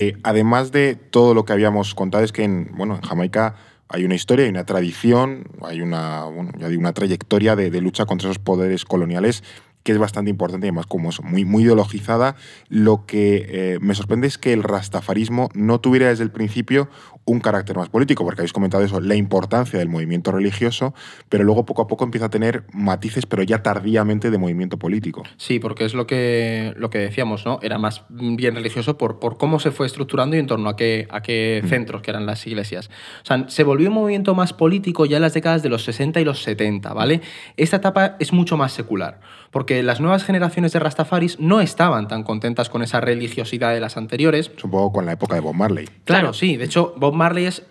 Eh, además de todo lo que habíamos contado, es que en, bueno, en Jamaica hay una historia, hay una tradición, hay una, bueno, ya digo, una trayectoria de, lucha contra esos poderes coloniales que es bastante importante y además como eso, muy, muy ideologizada. Lo que eh, me sorprende es que el rastafarismo no tuviera desde el principio un carácter más político, porque habéis comentado eso, la importancia del movimiento religioso, pero luego poco a poco empieza a tener matices, pero ya tardíamente de movimiento político. Sí, porque es lo que, lo que decíamos, ¿no? Era más bien religioso por, por cómo se fue estructurando y en torno a qué, a qué centros, que eran las iglesias. O sea, se volvió un movimiento más político ya en las décadas de los 60 y los 70, ¿vale? Esta etapa es mucho más secular, porque las nuevas generaciones de Rastafaris no estaban tan contentas con esa religiosidad de las anteriores. Es un poco con la época de Bob Marley. Claro, Claro. sí. De hecho, Bob Marley es,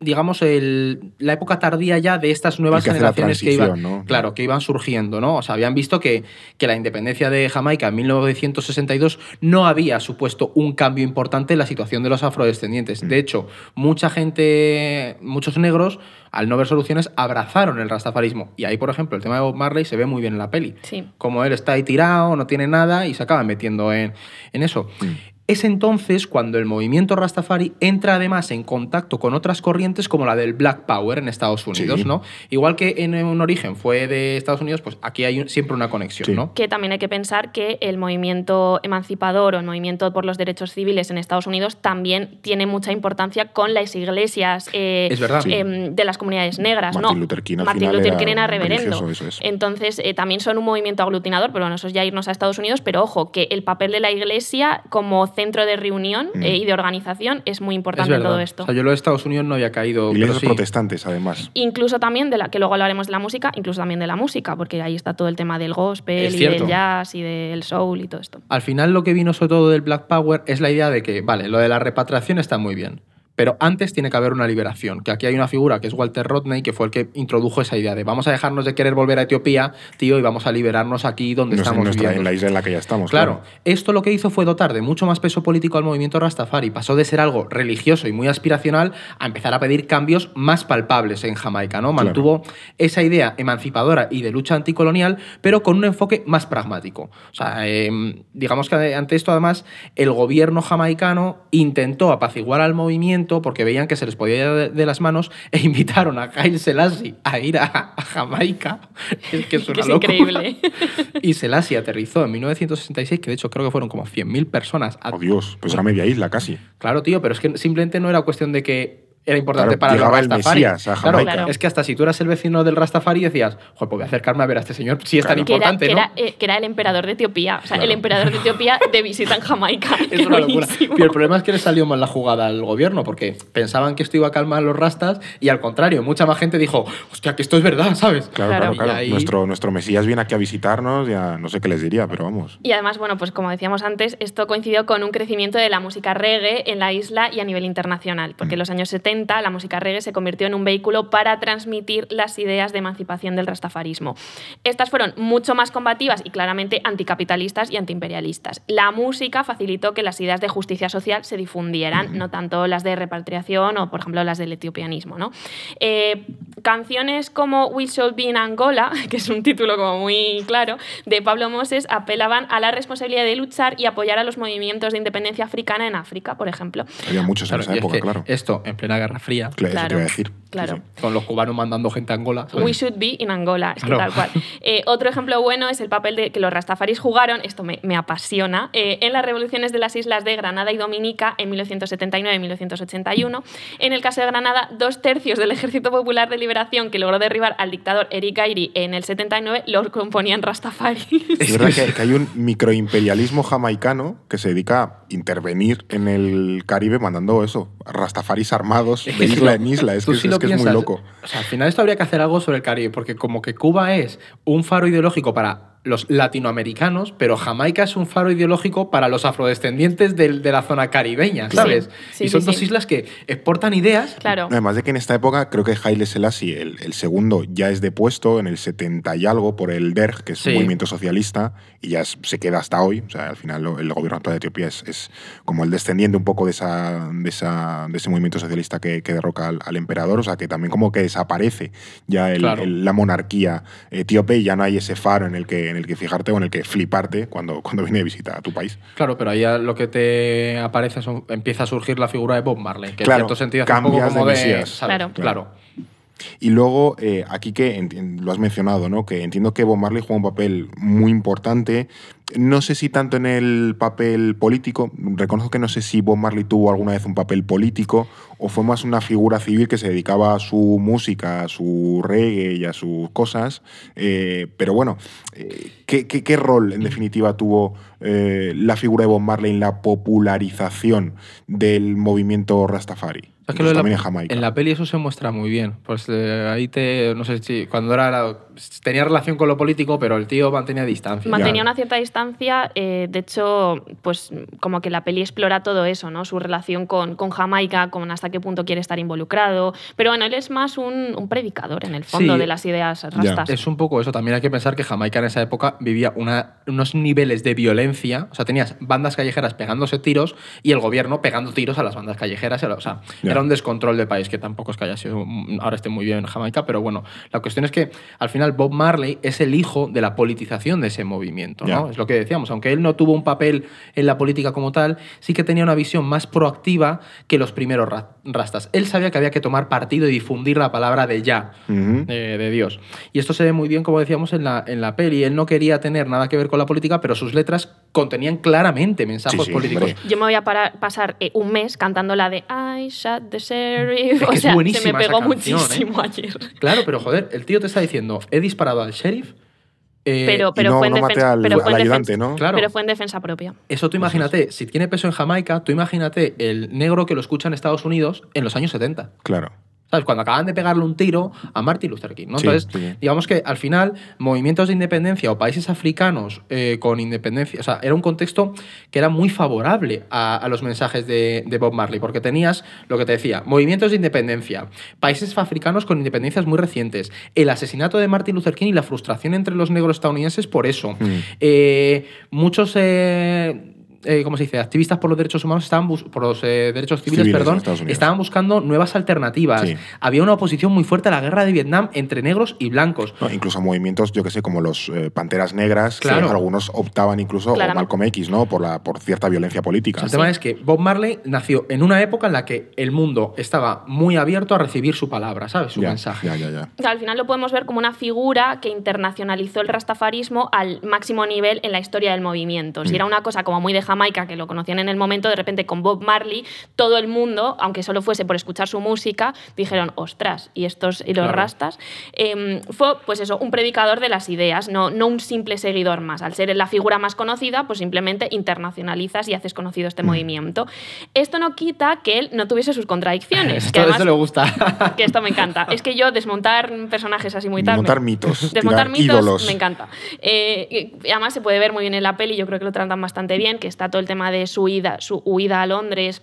digamos, el- la época tardía ya de estas nuevas que generaciones que iban, claro, que iban surgiendo, ¿no? O sea, habían visto que, que la independencia de Jamaica en 1962 no había supuesto un cambio importante en la situación de los afrodescendientes. Mm. De hecho, mucha gente, muchos negros, al no ver soluciones, abrazaron el rastafarismo. Y ahí, por ejemplo, el tema de Bob Marley se ve muy bien en la peli. Sí. Como él está ahí tirado, no tiene nada y se acaba metiendo en, en eso. Es entonces cuando el movimiento Rastafari entra además en contacto con otras corrientes como la del Black Power en Estados Unidos, Sí. ¿no? Igual que en un origen fue de Estados Unidos, pues aquí hay un- siempre una conexión, Sí. ¿no? Que también hay que pensar que el movimiento emancipador o el movimiento por los derechos civiles en Estados Unidos también tiene mucha importancia con las iglesias eh, Es verdad. Sí. em, de las comunidades negras. Martin ¿no? Luther King al Martin final Luther era King era reverendo. religioso, eso es. Entonces, eh, también son un movimiento aglutinador, pero bueno, eso es ya irnos a Estados Unidos. Pero ojo, que el papel de la iglesia como centro de reunión Mm. eh, y de organización es muy Es importante verdad. todo esto. O sea, yo lo de Estados Unidos no había caído. Iglesias sí. protestantes, además. Incluso también de la, que luego hablaremos de la música, incluso también de la música, porque ahí está todo el tema del gospel Es y cierto. del jazz y del soul y todo esto. Al final lo que vino sobre todo del Black Power es la idea de que, vale, lo de la repatriación está muy bien, pero antes tiene que haber una liberación, que aquí hay una figura que es Walter Rodney, que fue el que introdujo esa idea de vamos a dejarnos de querer volver a Etiopía, tío, y vamos a liberarnos aquí donde No estamos nuestra- viviendo. en la isla en la que ya estamos. Claro, esto lo que hizo fue dotar de mucho más peso político al movimiento Rastafari. Pasó de ser algo religioso y muy aspiracional a empezar a pedir cambios más palpables en Jamaica, ¿no? Claro. Mantuvo esa idea emancipadora y de lucha anticolonial, pero con un enfoque más pragmático. O sea, em, digamos que ante esto, además, el gobierno jamaicano intentó apaciguar al movimiento porque veían que se les podía ir de, de las manos e invitaron a Haile Selassie a ir a, a Jamaica. Es que es una Que es locura. increíble. Y Selassie aterrizó en 1966, que de hecho creo que fueron como 100.000 personas. a- Oh, Dios, pues era media isla casi. Claro, tío, pero es que simplemente no era cuestión de que era importante Claro, para los llegaba el Rastafari. Mesías a Claro, es que hasta si tú eras el vecino del Rastafari decías, joder, pues voy a acercarme a ver a este señor si es tan Claro. que, era, importante, que, era, eh, que era el emperador de Etiopía. O sea, el emperador de Etiopía de visita en Jamaica. Es una locura. Pero el problema es que le salió mal la jugada al gobierno, porque pensaban que esto iba a calmar a los rastas y al contrario, mucha más gente dijo, hostia, que esto es verdad, ¿sabes? Claro, Claro. ahí- Nuestro, nuestro Mesías viene aquí a visitarnos, ya no sé qué les diría, pero vamos. Y además, bueno, pues como decíamos antes, esto coincidió con un crecimiento de la música reggae en la isla y a nivel internacional, porque en los años 70 la música reggae se convirtió en un vehículo para transmitir las ideas de emancipación del rastafarismo. Estas fueron mucho más combativas y claramente anticapitalistas y antiimperialistas. La música facilitó que las ideas de justicia social se difundieran, no tanto las de repatriación o, por ejemplo, las del etiopianismo. ¿no? Eh, canciones como We Shall Be in Angola, que es un título como muy claro, de Pablo Moses, apelaban a la responsabilidad de luchar y apoyar a los movimientos de independencia africana en África, por ejemplo. Había muchos Claro, en esa y es época, que claro. Esto, en plena Guerra Fría, Claro, Eso te iba a decir. Claro. sí. con los cubanos mandando gente a Angola. ¿sabes? We should be in Angola, es que Claro. tal cual. Eh, otro ejemplo bueno es el papel de, que los rastafaris jugaron, esto me, me apasiona, eh, en las revoluciones de las islas de Granada y Dominica en 1979 y 1981. En el caso de Granada, dos tercios del Ejército Popular de Liberación que logró derribar al dictador Eric Gairi en el 79 los componían rastafaris. Es verdad que, que hay un microimperialismo jamaicano que se dedica a intervenir en el Caribe mandando eso, rastafaris armados de isla en isla. Es Tú que, sí es, lo que es muy loco. O sea, al final esto habría que hacer algo sobre el Caribe, porque como que Cuba es un faro ideológico para los latinoamericanos, pero Jamaica es un faro ideológico para los afrodescendientes de, la zona caribeña, ¿sabes? sí, y son sí, dos sí. islas que exportan ideas. Claro. Además de que en esta época creo que Haile Selassie, el, el segundo, ya es depuesto en el 70 y algo por el DERG, que es Sí. un movimiento socialista, y ya es- se queda hasta hoy. O sea, al final lo- el gobierno actual de Etiopía es, es como el descendiente un poco de, esa, de, esa, de ese movimiento socialista que, que derroca al, al emperador. O sea, que también como que desaparece ya el- Claro. el- la monarquía etíope y ya no hay ese faro en el que, en el que fijarte o en el que fliparte cuando, cuando viene de visita a tu país. Claro, pero ahí ya lo que te aparece son, empieza a surgir la figura de Bob Marley, que Claro, en cierto sentido hace un poco como de de... Claro. claro. Y luego, eh, aquí que lo has mencionado, ¿no? Que entiendo que Bob Marley juega un papel muy importante. No sé si tanto en el papel político, reconozco que no sé si Bob Marley tuvo alguna vez un papel político o fue más una figura civil que se dedicaba a su música, a su reggae y a sus cosas. Eh, pero bueno, eh, ¿qué, qué, qué rol en definitiva tuvo la figura de Bob Marley en la popularización del movimiento Rastafari? Es que lo de la-. En la peli eso se muestra muy bien. Pues eh, ahí te. No sé si. Cuando era. la- tenía relación con lo político, pero el tío mantenía distancia. Mantenía Ya. una cierta distancia, eh, de hecho, pues como que la peli explora todo eso, ¿no? Su relación con, con Jamaica, con hasta qué punto quiere estar involucrado. Pero bueno, él es más un, un predicador en el fondo Sí. de las ideas rastas. Es un poco eso. También hay que pensar que Jamaica en esa época vivía una- unos niveles de violencia. O sea, tenías bandas callejeras pegándose tiros y el gobierno pegando tiros a las bandas callejeras. O sea, Ya. era un descontrol de país que tampoco es que haya sido. Ahora esté muy bien en Jamaica, pero bueno, la cuestión es que al final Bob Marley es el hijo de la politización de ese movimiento. ¿no? Es lo que decíamos. Aunque él no tuvo un papel en la política como tal, sí que tenía una visión más proactiva que los primeros ra- rastas. Él sabía que había que tomar partido y difundir la palabra de ya de, de Dios. Y esto se ve muy bien, como decíamos, en la, en la peli. Él no quería tener nada que ver con la política, pero sus letras contenían claramente mensajes Sí, sí, políticos. hombre. Yo me voy a parar- pasar eh, un mes cantando la de I shot the sheriff. Es que o es se me pegó canción, ¿eh? muchísimo ayer. Claro, pero joder, el tío te está diciendo, he disparado al sheriff. eh, Pero, pero no, fue en no maté defensa, al, pero fue al en ayudante, defensa- ¿no? Claro. pero fue en defensa propia. Eso tú imagínate, si tiene peso en Jamaica, tú imagínate el negro que lo escucha en Estados Unidos en los años 70. Claro. ¿Sabes? Cuando acaban de pegarle un tiro a Martin Luther King. ¿no? Sí, Entonces, sí. digamos que al final, movimientos de independencia o países africanos eh, con independencia, o sea, era un contexto que era muy favorable a, a los mensajes de, de Bob Marley, porque tenías lo que te decía, movimientos de independencia, países africanos con independencias muy recientes, el asesinato de Martin Luther King y la frustración entre los negros estadounidenses por eso. Mm. Eh, muchos. eh, eh, ¿Cómo se dice? Activistas por los derechos humanos estaban por los eh, derechos civiles, perdón, estaban buscando nuevas alternativas. Sí. Había una oposición muy fuerte a la guerra de Vietnam entre negros y blancos. No, incluso movimientos, yo que sé, como los eh, Panteras Negras, que algunos optaban incluso, o. Malcolm X, ¿no? Por, la, por cierta violencia política. el tema es que Bob Marley nació en una época en la que el mundo estaba muy abierto a recibir su palabra, ¿sabes? Su ya, mensaje. ya, ya, ya. O sea, al final lo podemos ver como una figura que internacionalizó el rastafarismo al máximo nivel en la historia del movimiento. Si Mm. era una cosa como muy de Jamaica, que lo conocían en el momento, de repente con Bob Marley, todo el mundo, aunque solo fuese por escuchar su música, dijeron, ostras, y estos y los Claro. rastas. Em, fue, pues eso, un predicador de las ideas, no, no un simple seguidor más. Al ser la figura más conocida, pues simplemente internacionalizas y haces conocido Mm. este movimiento. Esto no quita que él no tuviese sus contradicciones. Esto, que además- esto le gusta. que esto me encanta. Es que yo desmontar personajes así muy tarde. Montar mitos, Desmontar mitos ídolos. me encanta. Eh, además se puede ver muy bien en la peli, yo creo que lo tratan bastante bien, que está todo el tema de su huida, su huida a Londres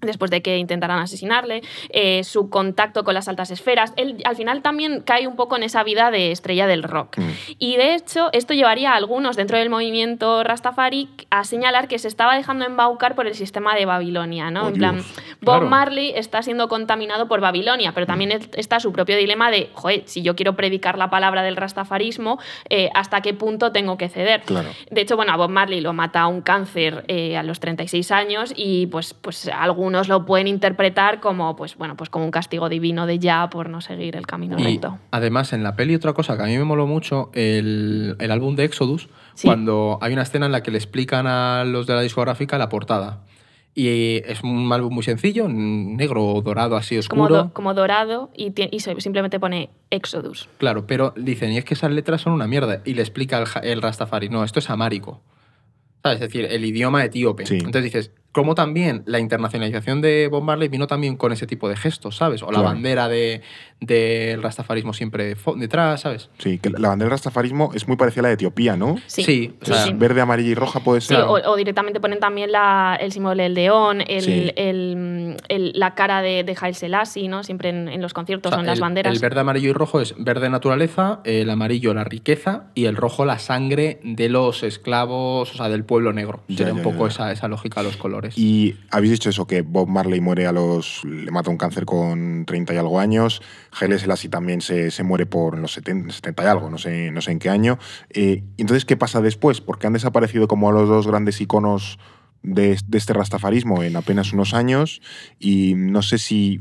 después de que intentaran asesinarle, eh, su contacto con las altas esferas. Él al final también cae un poco en esa vida de estrella del rock. Mm. Y de hecho, esto llevaría a algunos dentro del movimiento Rastafari a señalar que se estaba dejando embaucar por el sistema de Babilonia, ¿no? Oh, en plan, Dios. Bob Claro. Marley está siendo contaminado por Babilonia, pero también es- está su propio dilema de, joder, si yo quiero predicar la palabra del rastafarismo, eh, ¿hasta qué punto tengo que ceder? Claro. De hecho, bueno, a Bob Marley lo mata un cáncer eh, a los 36 años y pues, pues algunos lo pueden interpretar como, pues, bueno, pues como un castigo divino de ya por no seguir el camino Y recto. además, en la peli, otra cosa que a mí me moló mucho, el, el álbum de Exodus, Sí. cuando hay una escena en la que le explican a los de la discográfica la portada. Y es un álbum muy sencillo, negro o dorado, así Como, oscuro. do- como dorado y, simplemente pone Exodus. Claro, pero dicen, y es que esas letras son una mierda. Y le explica el, el Rastafari, no, esto es amárico. ¿Sabes? Es decir, el idioma etíope. Sí. Entonces dices, ¿cómo también la internacionalización de Bob Marley vino también con ese tipo de gestos, ¿sabes? O la Claro. bandera del de, del rastafarismo siempre detrás, ¿sabes? Sí, que la bandera del rastafarismo es muy parecida a la de Etiopía, ¿no? Sí, Sí, o sí, sea, sí. Verde, amarilla y roja puede Sí, ser. Claro. o, o directamente ponen también la- el símbolo del león, el, Sí. el- el- la cara de, de Haile Selassie, ¿no? Siempre en, en los conciertos O sea, son las banderas. el verde, amarillo y rojo es verde naturaleza, el amarillo la riqueza y el rojo la sangre de los esclavos, o sea, del pueblo negro. Sería ya, un poco ya. Esa, esa lógica de los colores. Y habéis dicho eso, que Bob Marley muere a los. le mata un cáncer con 30 y algo años. Haile Selassie también se, se muere por los 70, 70 y algo, no sé, no sé en qué año. Eh, entonces, ¿qué pasa después? Porque han desaparecido como los dos grandes iconos de, de este rastafarismo en apenas unos años y no sé si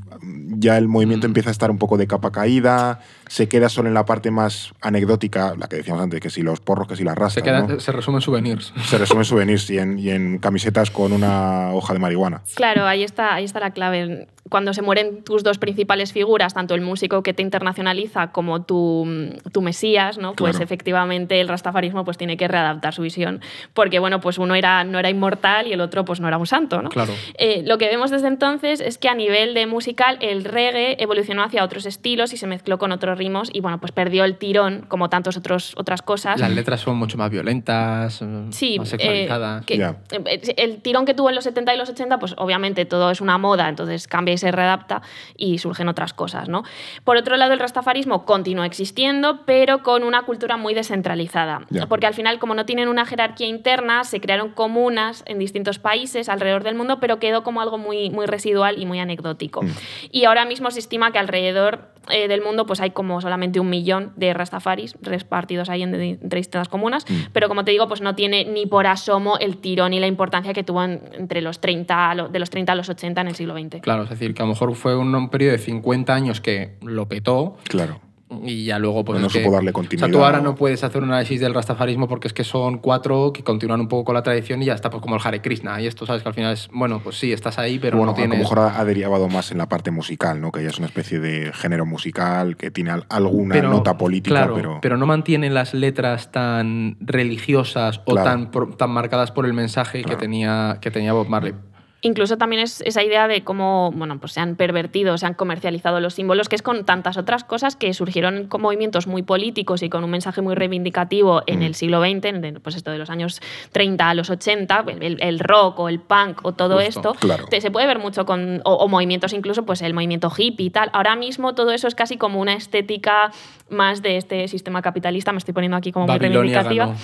ya el movimiento Mm. empieza a estar un poco de capa caída, se queda solo en la parte más anecdótica, la que decíamos antes, que si los porros, que si las rastas, Se, ¿no? se resumen souvenirs. Se resumen souvenirs y en, y en camisetas con una hoja de marihuana. Claro, ahí está, ahí está la clave. Cuando se mueren tus dos principales figuras, tanto el músico que te internacionaliza como tu, tu mesías, ¿no? Pues Claro. efectivamente el rastafarismo pues tiene que readaptar su visión, porque bueno, pues uno era, no era inmortal y el otro pues no era un santo, ¿no? Claro. Eh, lo que vemos desde entonces es que a nivel de musical el reggae evolucionó hacia otros estilos y se mezcló con otros ritmos y bueno, pues perdió el tirón como tantas otras cosas. Las letras son mucho más violentas, eh, Sí, más eh, sexualizadas. que- eh, el tirón que tuvo en los 70 y los 80, pues obviamente todo es una moda, entonces cambia y se readapta y surgen otras cosas, ¿no? Por otro lado, el rastafarismo continúa existiendo, pero con una cultura muy descentralizada, porque al final, como no tienen una jerarquía interna, se crearon comunas en distintos países alrededor del mundo, pero quedó como algo muy, muy residual y muy anecdótico. Mm. Y ahora mismo se estima que alrededor eh, del mundo pues hay como solamente un millón de rastafaris repartidos ahí en, entre distintas comunas, Mm. pero como te digo, pues no tiene ni por asomo el tirón y la importancia que tuvo en- entre los 30, a lo- de los 30 a los 80 en el siglo XX. Claro, es decir, que a lo mejor fue un, un periodo de 50 años que lo petó Claro. Y ya luego pues No supo darle O sea, continuidad, tú ahora ¿no? puedes hacer un análisis del rastafarismo porque es que son cuatro que continúan un poco con la tradición y ya está, pues como el Hare Krishna. Y esto, ¿sabes? Que al final es, bueno, pues sí, estás ahí, pero bueno, no a lo tienes... mejor ha derivado más en la parte musical, ¿no? Que ya es una especie de género musical que tiene al- alguna nota política, claro, pero... no mantienen las letras tan religiosas o Claro. tan, tan marcadas por el mensaje Claro. que, tenía, que tenía Bob Marley. Incluso también es esa idea de cómo bueno, pues se han pervertido, se han comercializado los símbolos, que es con tantas otras cosas que surgieron con movimientos muy políticos y con un mensaje muy reivindicativo en Mm. el siglo XX, en pues esto de los años 30 a los 80, el, el rock o el punk o todo Justo, esto, claro. te- se puede ver mucho con, o, o movimientos incluso, pues el movimiento hippie y tal. Ahora mismo todo eso es casi como una estética más de este sistema capitalista, me estoy poniendo aquí como muy reivindicativa. ganó.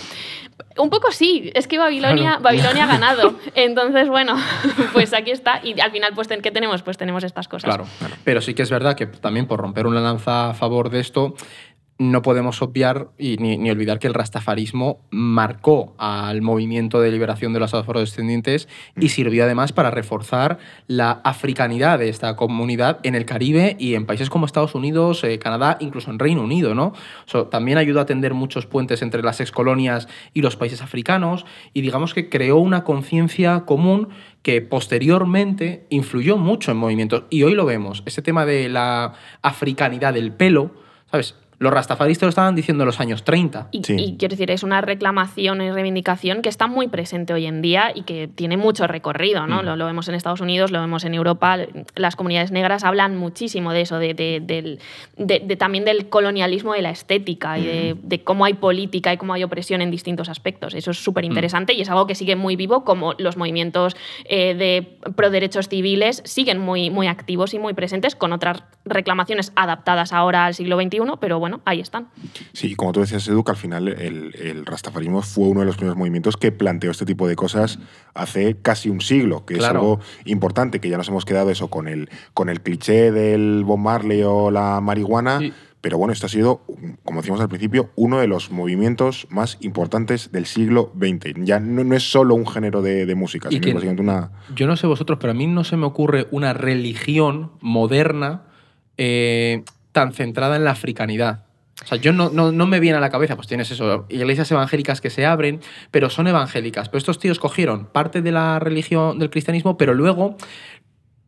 Un poco sí, es que Babilonia, Claro. Babilonia ha ganado. Entonces, bueno, pues aquí está. Y al final, pues, ¿qué tenemos? Pues tenemos estas cosas. Claro, pero sí que es verdad que también por romper una lanza a favor de esto, no podemos obviar y ni, ni olvidar que el rastafarismo marcó al movimiento de liberación de los afrodescendientes y sirvió además para reforzar la africanidad de esta comunidad en el Caribe y en países como Estados Unidos, eh, Canadá, incluso en Reino Unido. ¿no? O sea, también ayudó a tender muchos puentes entre las excolonias y los países africanos y digamos que creó una conciencia común que posteriormente influyó mucho en movimientos. Y hoy lo vemos, ese tema de la africanidad del pelo, ¿sabes? Los rastafaristas lo estaban diciendo en los años 30. Y, Sí. y quiero decir, es una reclamación y reivindicación que está muy presente hoy en día y que tiene mucho recorrido, ¿no? Mm. Lo, lo vemos en Estados Unidos, lo vemos en Europa. Las comunidades negras hablan muchísimo de eso, de, de- del- de- de también del colonialismo de la estética y de, de cómo hay política y cómo hay opresión en distintos aspectos. Eso es súper interesante y es algo que sigue muy vivo, como los movimientos eh, de pro derechos civiles siguen muy, muy activos y muy presentes, con otras reclamaciones adaptadas ahora al siglo XXI, pero bueno, ahí están. Sí, y como tú decías, Edu, que al final el, el rastafarismo fue uno de los primeros movimientos que planteó este tipo de cosas hace casi un siglo, que es algo importante, que ya nos hemos quedado eso con el, con el cliché del Bob Marley o la marihuana. Sí. Pero bueno, esto ha sido, como decíamos al principio, uno de los movimientos más importantes del siglo XX. Ya no, no es solo un género de, de música, sino que- básicamente una... Yo no sé vosotros, pero a mí no se me ocurre una religión moderna eh, tan centrada en la africanidad. O sea, yo no, no, no me viene a la cabeza, pues tienes eso, iglesias evangélicas que se abren, pero son evangélicas. Pero estos tíos cogieron parte de la religión del cristianismo, pero luego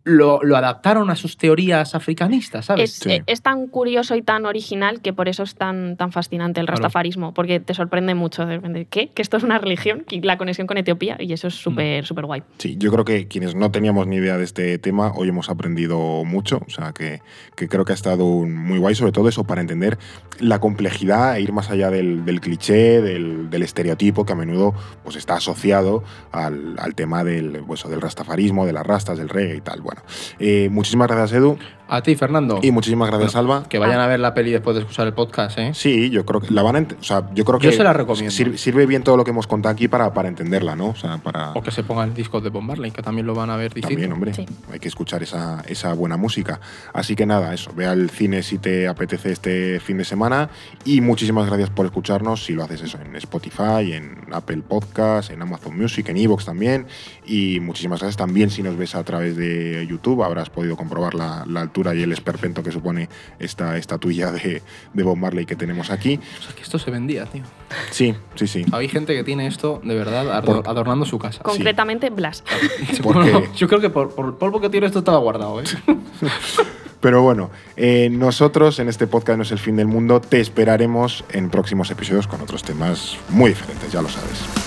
lo, lo adaptaron a sus teorías africanistas, ¿sabes? Es, Sí. eh, es tan curioso y tan original que por eso es tan, tan fascinante el rastafarismo, porque te sorprende mucho de repente, ¿qué? Que esto es una religión, y la conexión con Etiopía, y eso es súper, súper guay. Sí, yo creo que quienes no teníamos ni idea de este tema, hoy hemos aprendido mucho, o sea, que, que creo que ha estado muy guay, sobre todo eso, para entender la complejidad e ir más allá del, del cliché, del, del estereotipo que a menudo pues, está asociado al, al tema del, pues, del rastafarismo, de las rastas, del reggae y tal. Bueno, bueno. Eh, muchísimas gracias, Edu. A ti, Fernando. Y muchísimas gracias, Alba. Que vayan a ver la peli después de escuchar el podcast, ¿eh? Sí, yo creo que la van a o sea, yo creo que Yo se la recomiendo. Sirve, sirve bien todo lo que hemos contado aquí para, para entenderla, ¿no? O sea, para O que se pongan discos de Bob Marley, que también lo van a ver distinto. también, hombre, Sí. hay que escuchar esa, esa buena música. Así que nada, eso, ve al cine si te apetece este fin de semana y muchísimas gracias por escucharnos si lo haces eso en Spotify, en Apple Podcast, en Amazon Music, en Evox también y muchísimas gracias también si nos ves a través de YouTube, habrás podido comprobar la, la altura y el esperpento que supone esta estatuilla de, de Bob Marley que tenemos aquí. O sea, que esto se vendía, tío. Sí, sí, sí. Hay gente que tiene esto, de verdad, ador- Por- adornando su casa. Concretamente, Blas. porque- Bueno, yo creo que por, por el polvo que tiene esto estaba guardado, ¿eh? Pero bueno, eh, nosotros en este podcast no es el fin del mundo, te esperaremos en próximos episodios con otros temas muy diferentes, ya lo sabes.